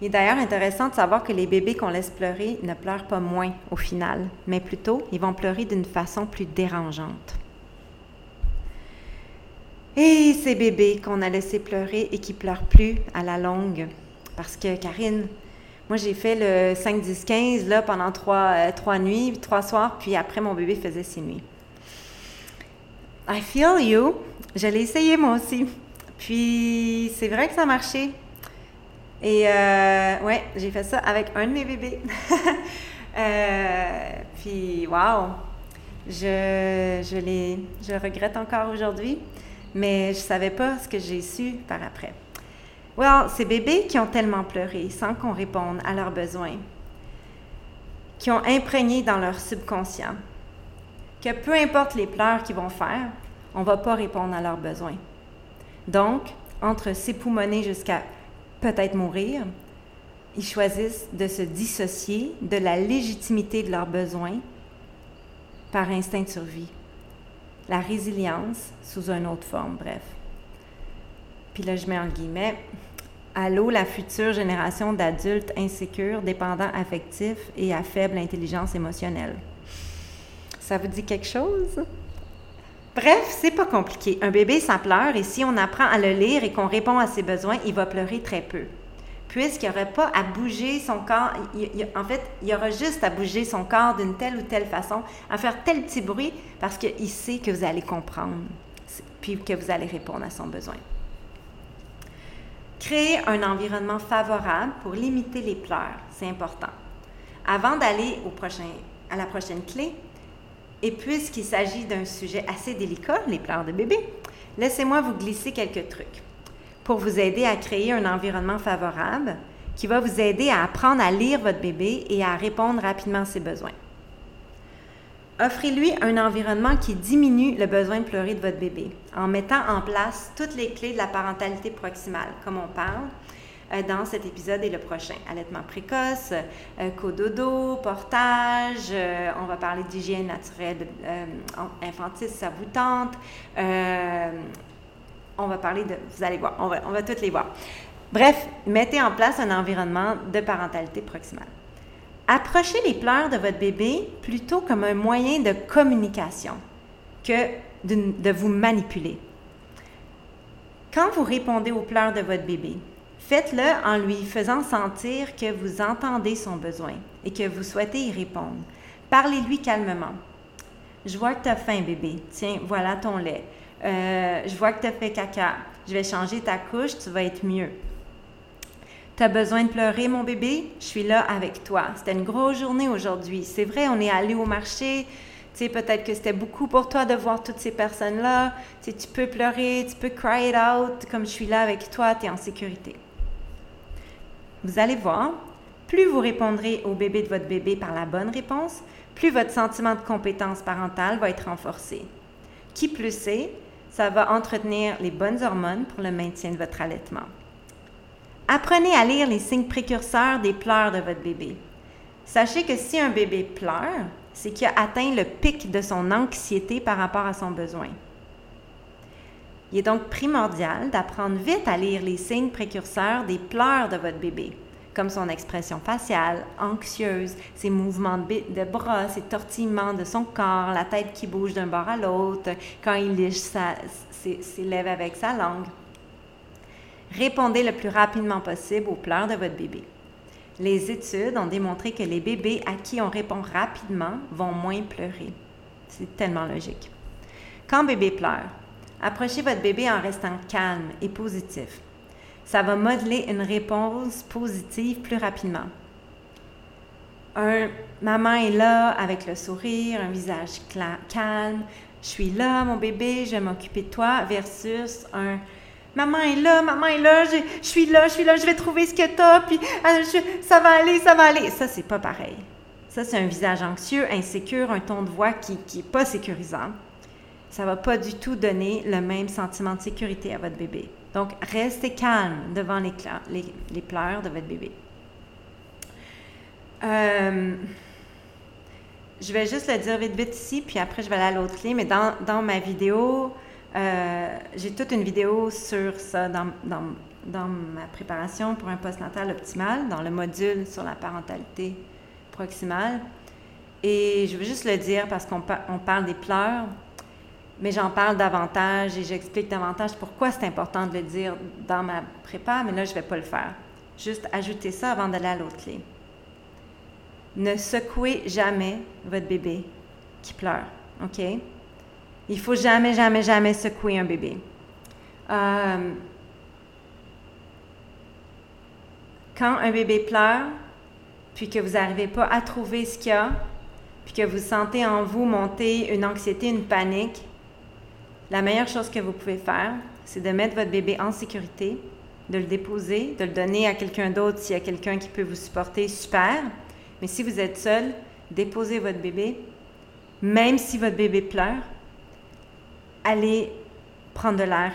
Speaker 1: Il est d'ailleurs intéressant de savoir que les bébés qu'on laisse pleurer ne pleurent pas moins au final, mais plutôt ils vont pleurer d'une façon plus dérangeante. Et ces bébés qu'on a laissés pleurer et qui pleurent plus à la longue, parce que Karine, moi j'ai fait le 5, 10, 15 là, pendant trois, euh, trois nuits, trois soirs, puis après mon bébé faisait six nuits. I feel you. Je l'ai essayé moi aussi. Puis c'est vrai que ça a marché. Et euh, ouais, j'ai fait ça avec un de mes bébés. euh, puis wow, je, je, je regrette encore aujourd'hui, mais je savais pas ce que j'ai su par après. Well, ces bébés qui ont tellement pleuré sans qu'on réponde à leurs besoins, qui ont imprégné dans leur subconscient, que peu importe les pleurs qu'ils vont faire, on ne va pas répondre à leurs besoins. Donc, entre s'époumoner jusqu'à peut-être mourir, ils choisissent de se dissocier de la légitimité de leurs besoins par instinct de survie. La résilience sous une autre forme, bref. Puis là, je mets en guillemets, Allô, la future génération d'adultes insécures, dépendants affectifs et à faible intelligence émotionnelle. Ça vous dit quelque chose? Bref, c'est pas compliqué. Un bébé, ça pleure et si on apprend à le lire et qu'on répond à ses besoins, il va pleurer très peu. Puisqu'il n'y aurait pas à bouger son corps, en fait, il y aura juste à bouger son corps d'une telle ou telle façon, à faire tel petit bruit, parce qu'il sait que vous allez comprendre, puis que vous allez répondre à son besoin. Créer un environnement favorable pour limiter les pleurs, c'est important. Avant d'aller à la prochaine clé, et puisqu'il s'agit d'un sujet assez délicat, les pleurs de bébé, laissez-moi vous glisser quelques trucs pour vous aider à créer un environnement favorable qui va vous aider à apprendre à lire votre bébé et à répondre rapidement à ses besoins. Offrez-lui un environnement qui diminue le besoin de pleurer de votre bébé en mettant en place toutes les clés de la parentalité proximale, comme on parle euh, dans cet épisode et le prochain. Allaitement précoce, euh, cododo, portage, euh, on va parler d'hygiène naturelle infantile si ça vous tente. On va parler de, vous allez voir, on va, toutes les voir. Bref, mettez en place un environnement de parentalité proximale. Approchez les pleurs de votre bébé plutôt comme un moyen de communication que de, vous manipuler. Quand vous répondez aux pleurs de votre bébé, faites-le en lui faisant sentir que vous entendez son besoin et que vous souhaitez y répondre. Parlez-lui calmement. Je vois que tu as faim, bébé. Tiens, voilà ton lait. Euh, je vois que tu as fait caca. Je vais changer ta couche, tu vas être mieux. Tu as besoin de pleurer, mon bébé? Je suis là avec toi. C'était une grosse journée aujourd'hui. C'est vrai, on est allé au marché. Tu sais, peut-être que c'était beaucoup pour toi de voir toutes ces personnes-là. Tu tu peux pleurer, tu peux cry it out. Comme je suis là avec toi, tu es en sécurité. Vous allez voir, plus vous répondrez au bébé de votre bébé par la bonne réponse, plus votre sentiment de compétence parentale va être renforcé. Qui plus est, ça va entretenir les bonnes hormones pour le maintien de votre allaitement. Apprenez à lire les signes précurseurs des pleurs de votre bébé. Sachez que si un bébé pleure, c'est qu'il a atteint le pic de son anxiété par rapport à son besoin. Il est donc primordial d'apprendre vite à lire les signes précurseurs des pleurs de votre bébé, comme son expression faciale, anxieuse, ses mouvements de, bras, ses tortillements de son corps, la tête qui bouge d'un bord à l'autre, quand il liche ses lèvres avec sa langue. Répondez le plus rapidement possible aux pleurs de votre bébé. Les études ont démontré que les bébés à qui on répond rapidement vont moins pleurer. C'est tellement logique. Quand bébé pleure, approchez votre bébé en restant calme et positif. Ça va modeler une réponse positive plus rapidement. Un maman est là avec le sourire, un visage calme. Je suis là, mon bébé, je vais m'occuper de toi, versus un Maman est là, maman est là, je, suis là, je suis là, je vais trouver ce que t'as, puis euh, ça va aller, ça va aller. Ça, c'est pas pareil. Ça, c'est un visage anxieux, insécure, un ton de voix qui n'est pas sécurisant. ça va pas du tout donner le même sentiment de sécurité à votre bébé. Donc, restez calme devant les, les, pleurs de votre bébé. Euh, je vais juste le dire vite, vite ici, puis après, je vais aller à l'autre clé. Mais dans, dans ma vidéo, euh, j'ai toute une vidéo sur ça dans, dans, dans ma préparation pour un postnatal optimal, dans le module sur la parentalité proximale. Et je veux juste le dire parce qu'on on parle des pleurs, mais j'en parle davantage et j'explique davantage pourquoi c'est important de le dire dans ma prépa, mais là, je ne vais pas le faire. Juste ajouter ça avant d'aller à l'autre clé. Ne secouez jamais votre bébé qui pleure, OK? Il faut jamais, jamais, jamais secouer un bébé. Euh, quand un bébé pleure, puis que vous n'arrivez pas à trouver ce qu'il y a, puis que vous sentez en vous monter une anxiété, une panique, la meilleure chose que vous pouvez faire, c'est de mettre votre bébé en sécurité, de le déposer, de le donner à quelqu'un d'autre s'il y a quelqu'un qui peut vous supporter, super. Mais si vous êtes seul, déposez votre bébé, même si votre bébé pleure, allez prendre de l'air,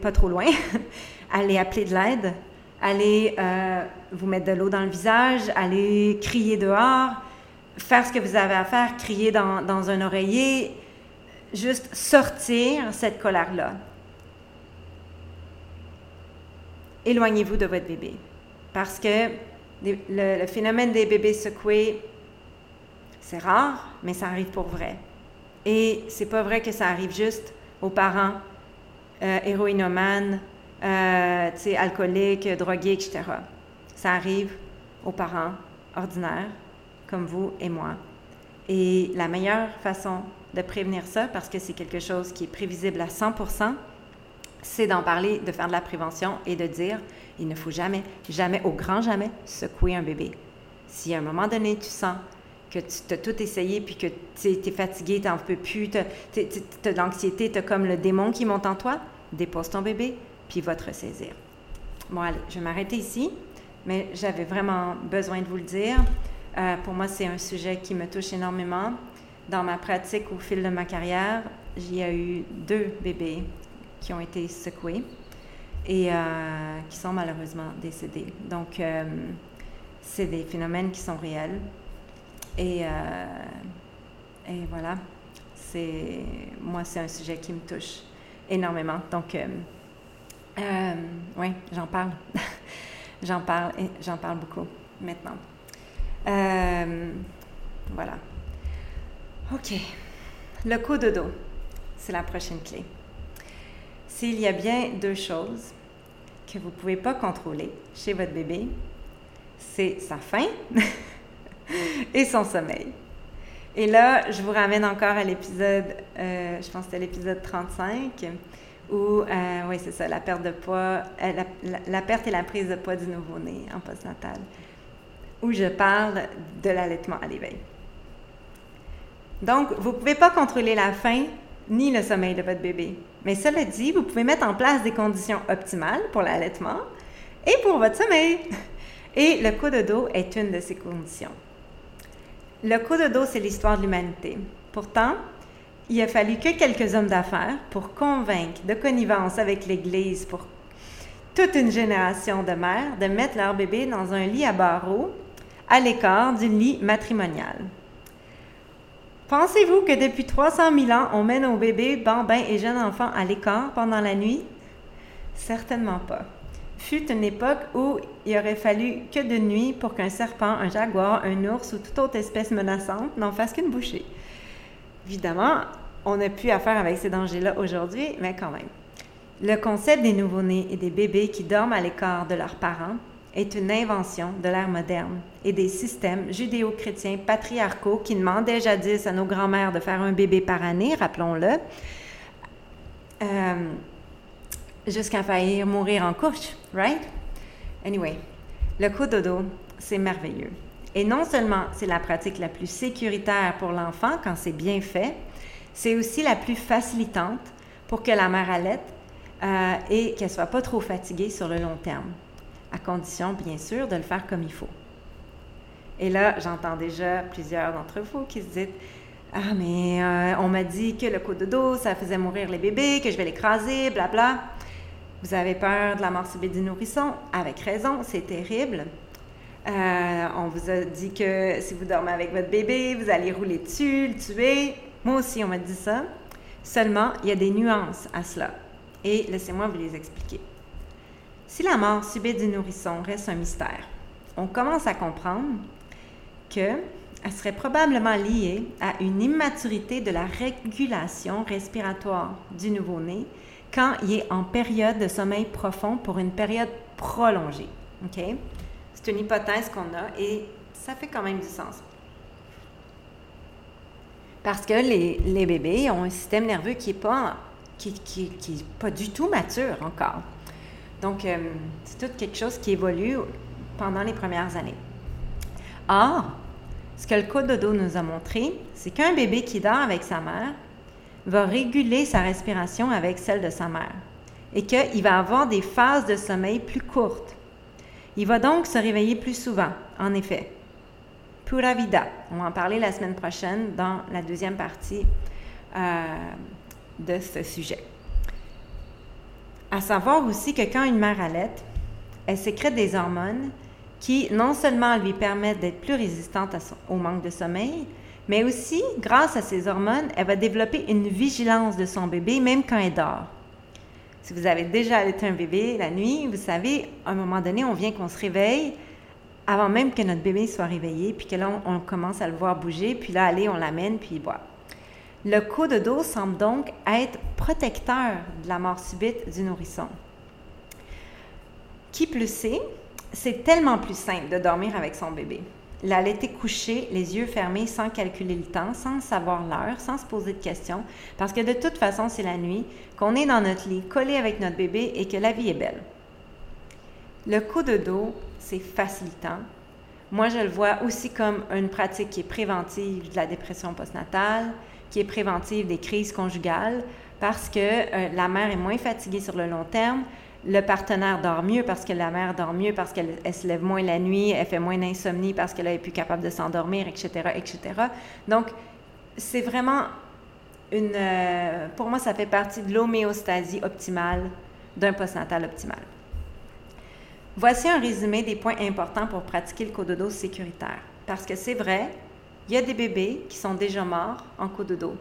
Speaker 1: pas trop loin, allez appeler de l'aide, allez euh, vous mettre de l'eau dans le visage, allez crier dehors, faire ce que vous avez à faire, crier dans un oreiller, juste sortir cette colère-là. Éloignez-vous de votre bébé. Parce que le, phénomène des bébés secoués, c'est rare, mais ça arrive pour vrai. Et c'est pas vrai que ça arrive juste aux parents euh, héroïnomanes, euh, alcooliques, drogués, etc. Ça arrive aux parents ordinaires, comme vous et moi. Et la meilleure façon de prévenir ça, parce que c'est quelque chose qui est prévisible à 100% c'est d'en parler, de faire de la prévention et de dire, il ne faut jamais, jamais, au grand jamais, secouer un bébé. Si à un moment donné, tu sens que tu as tout essayé, puis que tu es, fatigué, tu n'en peux plus, tu as, de l'anxiété, tu as comme le démon qui monte en toi, dépose ton bébé, puis va te ressaisir. Bon, allez, je vais m'arrêter ici, mais j'avais vraiment besoin de vous le dire. Euh, pour moi, c'est un sujet qui me touche énormément. Dans ma pratique au fil de ma carrière, j'y ai eu deux bébés qui ont été secoués et euh, qui sont malheureusement décédés. Donc, euh, c'est des phénomènes qui sont réels. Et, et voilà, c'est moi, c'est un sujet qui me touche énormément. Donc, oui, j'en parle. j'en parle et j'en parle beaucoup maintenant. Euh, voilà. OK. Le coup de dos, c'est la prochaine clé. S'il y a bien deux choses que vous ne pouvez pas contrôler chez votre bébé, c'est sa faim et son sommeil. Et là, je vous ramène encore à l'épisode, euh, je pense que c'était l'épisode 35, où, euh, oui, c'est ça, la perte de poids, la, la, perte et la prise de poids du nouveau-né en postnatal où je parle de l'allaitement à l'éveil. Donc, vous ne pouvez pas contrôler la faim ni le sommeil de votre bébé. Mais cela dit, vous pouvez mettre en place des conditions optimales pour l'allaitement et pour votre sommeil. Et le coup de dos est une de ces conditions. Le coup de dos, c'est l'histoire de l'humanité. Pourtant, il a fallu que quelques hommes d'affaires pour convaincre de connivence avec l'Église pour toute une génération de mères de mettre leur bébé dans un lit à barreaux à l'écart du lit matrimonial. Pensez-vous que depuis 300 000 ans, on met nos bébés, bambins et jeunes enfants à l'écart pendant la nuit? Certainement pas. Fut une époque où il aurait fallu que de nuit pour qu'un serpent, un jaguar, un ours ou toute autre espèce menaçante n'en fasse qu'une bouchée. Évidemment, on n'a plus affaire avec ces dangers-là aujourd'hui, mais quand même. Le concept des nouveau-nés et des bébés qui dorment à l'écart de leurs parents est une invention de l'ère moderne et des systèmes judéo-chrétiens patriarcaux qui demandaient jadis à nos grands-mères de faire un bébé par année, rappelons-le, euh, jusqu'à faillir mourir en couche, right? Anyway, le coup dodo, c'est merveilleux. Et non seulement c'est la pratique la plus sécuritaire pour l'enfant quand c'est bien fait, c'est aussi la plus facilitante pour que la mère allaite euh, et qu'elle soit pas trop fatiguée sur le long terme à condition, bien sûr, de le faire comme il faut. Et là, j'entends déjà plusieurs d'entre vous qui se disent Ah, mais euh, on m'a dit que le coup de dos, ça faisait mourir les bébés, que je vais l'écraser, blabla. Vous avez peur de la mort subite du nourrisson? Avec raison, c'est terrible. Euh, on vous a dit que si vous dormez avec votre bébé, vous allez rouler dessus, le tuer. Moi aussi, on m'a dit ça. Seulement, il y a des nuances à cela. Et laissez-moi vous les expliquer. Si la mort subite du nourrisson reste un mystère, on commence à comprendre qu'elle serait probablement liée à une immaturité de la régulation respiratoire du nouveau-né quand il est en période de sommeil profond pour une période prolongée. C'est une hypothèse qu'on a et ça fait quand même du sens. Parce que les, bébés ont un système nerveux qui n'est pas, qui, pas du tout mature encore. Donc, euh, c'est tout quelque chose qui évolue pendant les premières années. Or, ce que le code de dos nous a montré, c'est qu'un bébé qui dort avec sa mère va réguler sa respiration avec celle de sa mère et qu'il va avoir des phases de sommeil plus courtes. Il va donc se réveiller plus souvent, en effet. Pura vida. On va en parler la semaine prochaine dans la deuxième partie euh, de ce sujet. À savoir aussi que quand une mère allait, elle sécrète des hormones qui non seulement lui permettent d'être plus résistante au manque de sommeil, mais aussi, grâce à ces hormones, elle va développer une vigilance de son bébé même quand elle dort. Si vous avez déjà allaité un bébé la nuit, vous savez, à un moment donné, on vient qu'on se réveille, avant même que notre bébé soit réveillé, puis que là, on, commence à le voir bouger, puis là, allez, on l'amène, puis il boit. Le coup de dos semble donc être protecteur de la mort subite du nourrisson. Qui plus est, c'est tellement plus simple de dormir avec son bébé. L'allaiter couché, les yeux fermés, sans calculer le temps, sans savoir l'heure, sans se poser de questions, parce que de toute façon, c'est la nuit, qu'on est dans notre lit, collé avec notre bébé et que la vie est belle. Le coup de dos, c'est facilitant. Moi, je le vois aussi comme une pratique qui est préventive de la dépression postnatale, qui est préventive des crises conjugales, parce que euh, la mère est moins fatiguée sur le long terme, le partenaire dort mieux parce que la mère dort mieux, parce qu'elle se lève moins la nuit, elle fait moins d'insomnie parce qu'elle est plus capable de s'endormir, etc., etc. Donc, c'est vraiment une... Euh, pour moi, ça fait partie de l'homéostasie optimale d'un postnatal optimal. Voici un résumé des points importants pour pratiquer le cododo sécuritaire. Parce que c'est vrai, il y a des bébés qui sont déjà morts en cododo.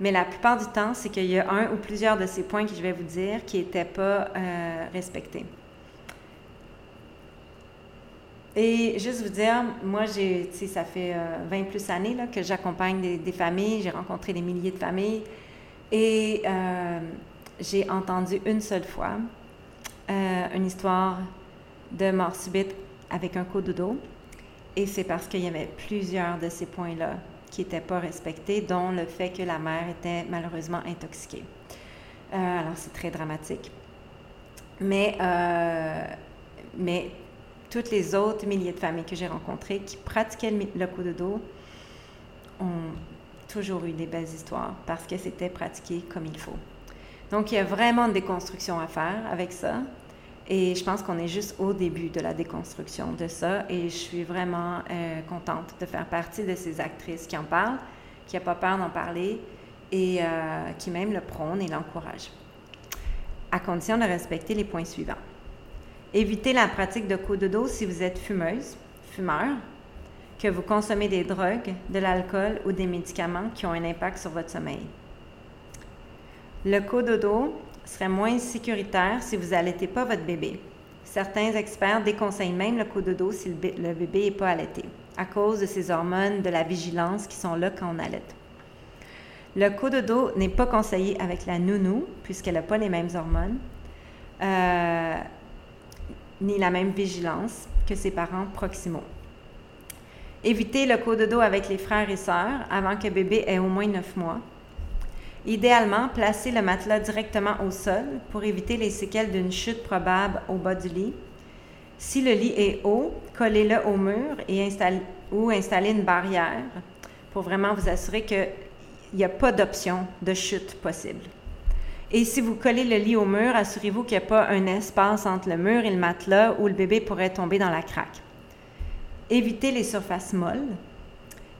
Speaker 1: Mais la plupart du temps, c'est qu'il y a un ou plusieurs de ces points que je vais vous dire qui n'étaient pas euh, respectés. Et juste vous dire, moi, j'ai, ça fait 20 euh, plus années là, que j'accompagne des, familles, j'ai rencontré des milliers de familles et euh, j'ai entendu une seule fois une histoire de mort subite avec un coup de dos. Et c'est parce qu'il y avait plusieurs de ces points-là qui n'étaient pas respectés, dont le fait que la mère était malheureusement intoxiquée. Euh, alors, c'est très dramatique. Mais, euh, mais toutes les autres milliers de familles que j'ai rencontrées qui pratiquaient le coup de dos ont toujours eu des belles histoires parce que c'était pratiqué comme il faut. Donc, il y a vraiment une déconstruction à faire avec ça. Et je pense qu'on est juste au début de la déconstruction de ça. Et je suis vraiment euh, contente de faire partie de ces actrices qui en parlent, qui n'ont pas peur d'en parler et euh, qui même le prônent et l'encouragent. À condition de respecter les points suivants. Évitez la pratique de coups de dos si vous êtes fumeuse, fumeur, que vous consommez des drogues, de l'alcool ou des médicaments qui ont un impact sur votre sommeil. Le coup de dos serait moins sécuritaire si vous n'allaitez pas votre bébé. Certains experts déconseillent même le coup de dos si le, bébé n'est pas allaité, à cause de ces hormones de la vigilance qui sont là quand on allaite. Le coup de dos n'est pas conseillé avec la nounou, puisqu'elle n'a pas les mêmes hormones, euh, ni la même vigilance que ses parents proximaux. Évitez le coup de dos avec les frères et sœurs avant que bébé ait au moins 9 mois, Idéalement, placez le matelas directement au sol pour éviter les séquelles d'une chute probable au bas du lit. Si le lit est haut, collez-le au mur ou installez une barrière pour vraiment vous assurer qu'il n'y a pas d'option de chute possible. Et si vous collez le lit au mur, assurez-vous qu'il n'y a pas un espace entre le mur et le matelas où le bébé pourrait tomber dans la craque. Évitez les surfaces molles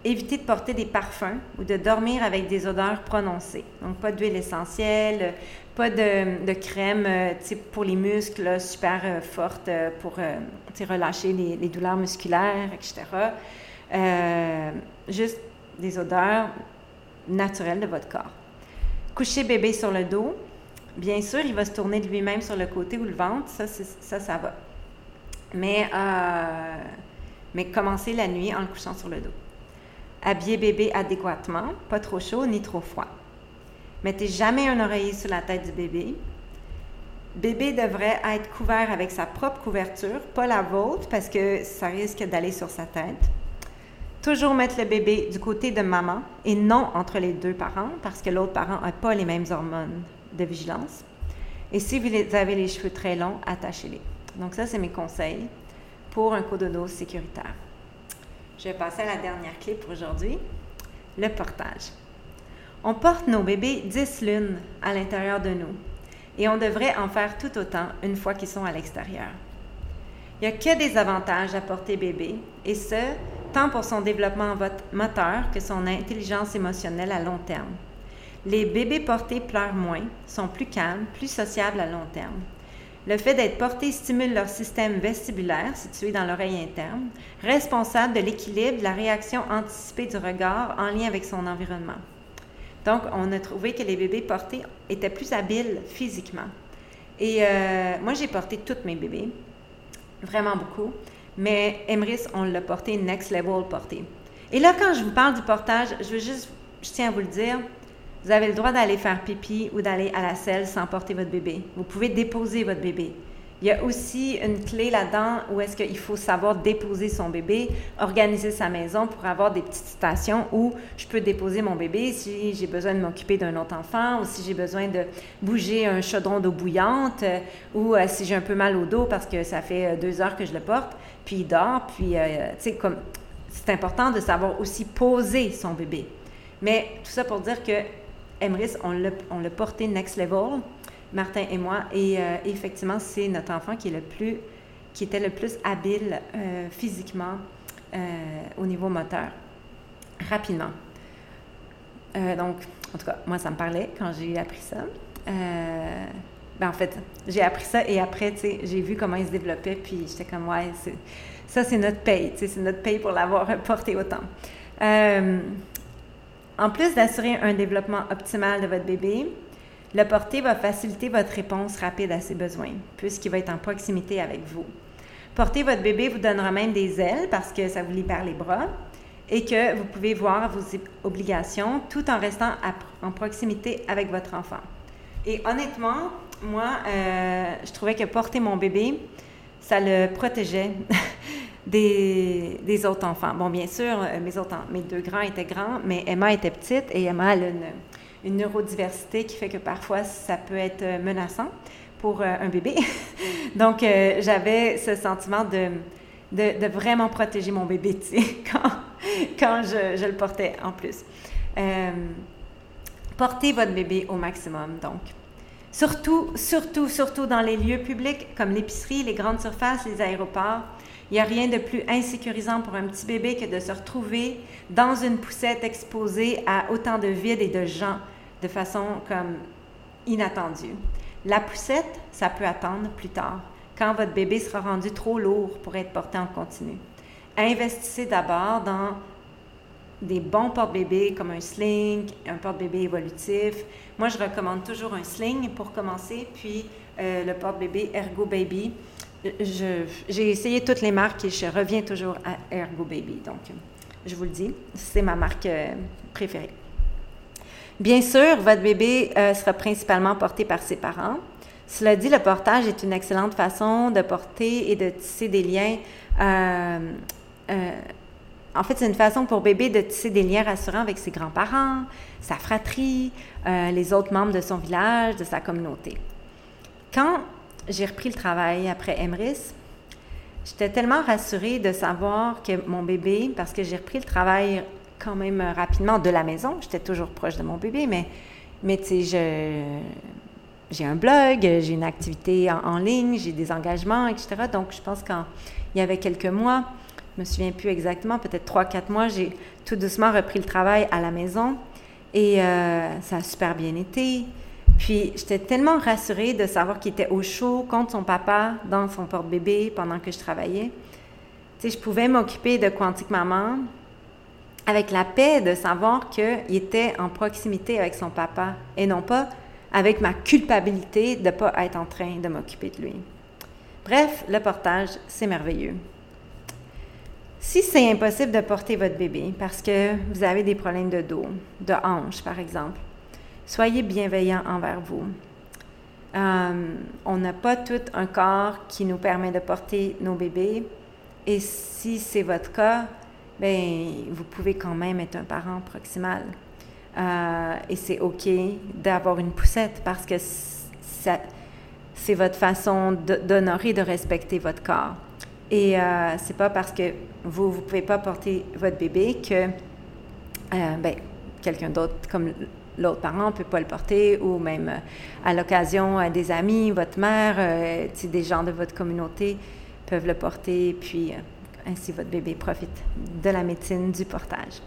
Speaker 1: éviter de porter des parfums ou de dormir avec des odeurs prononcées. Donc, pas d'huile essentielle, pas de, crème euh, pour les muscles super euh, forte euh, pour relâcher les, douleurs musculaires, etc. juste des odeurs naturelles de votre corps. Coucher bébé sur le dos. Bien sûr, il va se tourner de lui-même sur le côté ou le ventre. Ça, ça, ça va. Mais, mais commencez la nuit en le couchant sur le dos. Habillez bébé adéquatement, pas trop chaud ni trop froid. Mettez jamais un oreiller sur la tête du bébé. Bébé devrait être couvert avec sa propre couverture, pas la vôtre, parce que ça risque d'aller sur sa tête. Toujours mettre le bébé du côté de maman et non entre les deux parents, parce que l'autre parent n'a pas les mêmes hormones de vigilance. Et si vous avez les cheveux très longs, attachez-les. Donc ça, c'est mes conseils pour un cododo sécuritaire. Je vais passer à la dernière clé pour aujourd'hui, le portage. On porte nos bébés 10 lunes à l'intérieur de nous et on devrait en faire tout autant une fois qu'ils sont à l'extérieur. Il n'y a que des avantages à porter bébé et ce, tant pour son développement moteur que son intelligence émotionnelle à long terme. Les bébés portés pleurent moins, sont plus calmes, plus sociables à long terme. Le fait d'être porté stimule leur système vestibulaire, situé dans l'oreille interne, responsable de l'équilibre de la réaction anticipée du regard en lien avec son environnement. Donc, on a trouvé que les bébés portés étaient plus habiles physiquement. Et euh, moi, j'ai porté tous mes bébés, vraiment beaucoup, mais Emrys, on l'a porté next level porté. Et là, quand je vous parle du portage, je veux juste, je tiens à vous le dire, vous avez le droit d'aller faire pipi ou d'aller à la selle sans porter votre bébé. Vous pouvez déposer votre bébé. Il y a aussi une clé là-dedans où est-ce qu'il faut savoir déposer son bébé, organiser sa maison pour avoir des petites stations où je peux déposer mon bébé si j'ai besoin de m'occuper d'un autre enfant ou si j'ai besoin de bouger un chaudron d'eau bouillante euh, ou euh, si j'ai un peu mal au dos parce que ça fait euh, deux heures que je le porte, puis il dort, puis tu sais, comme c'est important de savoir aussi poser son bébé. Mais tout ça pour dire que Emrys, on l'a porté next level, Martin et moi, et euh, effectivement, c'est notre enfant qui est le plus, qui était le plus habile euh, physiquement euh, au niveau moteur, rapidement. donc, en tout cas, moi, ça me parlait quand j'ai appris ça. Ben, en fait, j'ai appris ça et après, j'ai vu comment il se développait, puis j'étais comme, ouais, ça, c'est notre paye, c'est notre paye pour l'avoir porté autant. En plus d'assurer un développement optimal de votre bébé, le porter va faciliter votre réponse rapide à ses besoins, puisqu'il va être en proximité avec vous. Porter votre bébé vous donnera même des ailes parce que ça vous libère les bras et que vous pouvez voir vos obligations tout en restant en proximité avec votre enfant. Et honnêtement, moi, euh, je trouvais que porter mon bébé, ça le protégeait des, autres enfants. Bon, bien sûr, euh, mes, autres, mes deux grands étaient grands, mais Emma était petite et Emma a une, une neurodiversité qui fait que parfois ça peut être euh, menaçant pour euh, un bébé. Donc, j'avais ce sentiment de, de, vraiment protéger mon bébé, quand, quand je, le portais en plus. portez votre bébé au maximum, donc. Surtout, surtout, surtout dans les lieux publics comme l'épicerie, les grandes surfaces, les aéroports. Il n'y a rien de plus insécurisant pour un petit bébé que de se retrouver dans une poussette exposée à autant de vide et de gens de façon comme inattendue. La poussette, ça peut attendre plus tard, quand votre bébé sera rendu trop lourd pour être porté en continu. Investissez d'abord dans des bons porte-bébés comme un sling, un porte-bébé évolutif. Moi, je recommande toujours un sling pour commencer, puis euh, le porte-bébé Ergo Baby j'ai essayé toutes les marques et je reviens toujours à Ergo Baby. Donc, je vous le dis, c'est ma marque euh, préférée. Bien sûr, votre bébé euh, sera principalement porté par ses parents. Cela dit, le portage est une excellente façon de porter et de tisser des liens. Euh, en fait, c'est une façon pour bébé de tisser des liens rassurants avec ses grands-parents, sa fratrie, les autres membres de son village, de sa communauté. Quand j'ai repris le travail après Emrys. J'étais tellement rassurée de savoir que mon bébé, parce que j'ai repris le travail quand même rapidement de la maison, j'étais toujours proche de mon bébé, mais, mais tu sais, j'ai un blog, j'ai une activité en, ligne, j'ai des engagements, etc. Donc, je pense qu'il y avait quelques mois, je me souviens plus exactement, peut-être trois, quatre mois, j'ai tout doucement repris le travail à la maison et euh, ça a super bien été. Puis j'étais tellement rassurée de savoir qu'il était au chaud contre son papa dans son porte-bébé pendant que je travaillais. Tu sais, je pouvais m'occuper de Quantique Maman avec la paix de savoir qu'il était en proximité avec son papa et non pas avec ma culpabilité de ne pas être en train de m'occuper de lui. Bref, le portage, c'est merveilleux. Si c'est impossible de porter votre bébé parce que vous avez des problèmes de dos, de hanche par exemple, soyez bienveillant envers vous. Euh, on n'a pas tout un corps qui nous permet de porter nos bébés. Et si c'est votre cas, ben, vous pouvez quand même être un parent proximal. Euh, et c'est OK d'avoir une poussette parce que c'est votre façon d'honorer, de respecter votre corps. Et euh, c'est pas parce que vous ne pouvez pas porter votre bébé que euh, ben, quelqu'un d'autre, comme l'autre parent, ne peut pas le porter, ou même euh, à l'occasion, euh, des amis, votre mère, des gens de votre communauté peuvent le porter, puis ainsi votre bébé profite de la médecine du portage.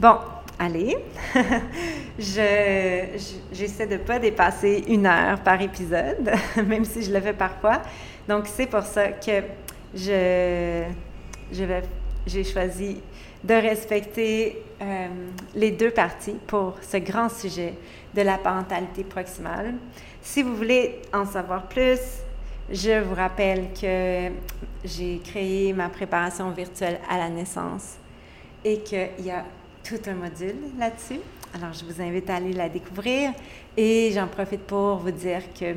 Speaker 1: Bon, allez, j'essaie de ne pas dépasser une heure par épisode, même si je le fais parfois. Donc, c'est pour ça que je, j'ai choisi de respecter euh, les deux parties pour ce grand sujet de la parentalité proximale. Si vous voulez en savoir plus, je vous rappelle que j'ai créé ma préparation virtuelle à la naissance et qu'il y a tout un module là-dessus. Alors, je vous invite à aller la découvrir et j'en profite pour vous dire que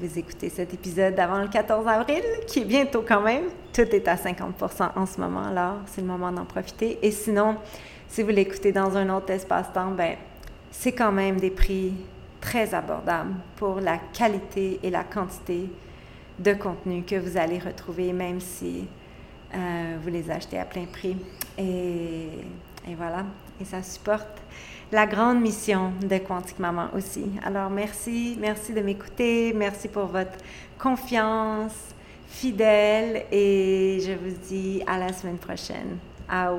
Speaker 1: vous écoutez cet épisode avant le 14 avril, qui est bientôt quand même, tout est à 50% en ce moment, alors c'est le moment d'en profiter. Et sinon, si vous l'écoutez dans un autre espace-temps, ben, c'est quand même des prix très abordables pour la qualité et la quantité de contenu que vous allez retrouver, même si euh, vous les achetez à plein prix. Et, et voilà, et ça supporte la grande mission de Quantique Maman aussi. Alors merci, merci de m'écouter, merci pour votre confiance fidèle et je vous dis à la semaine prochaine. Au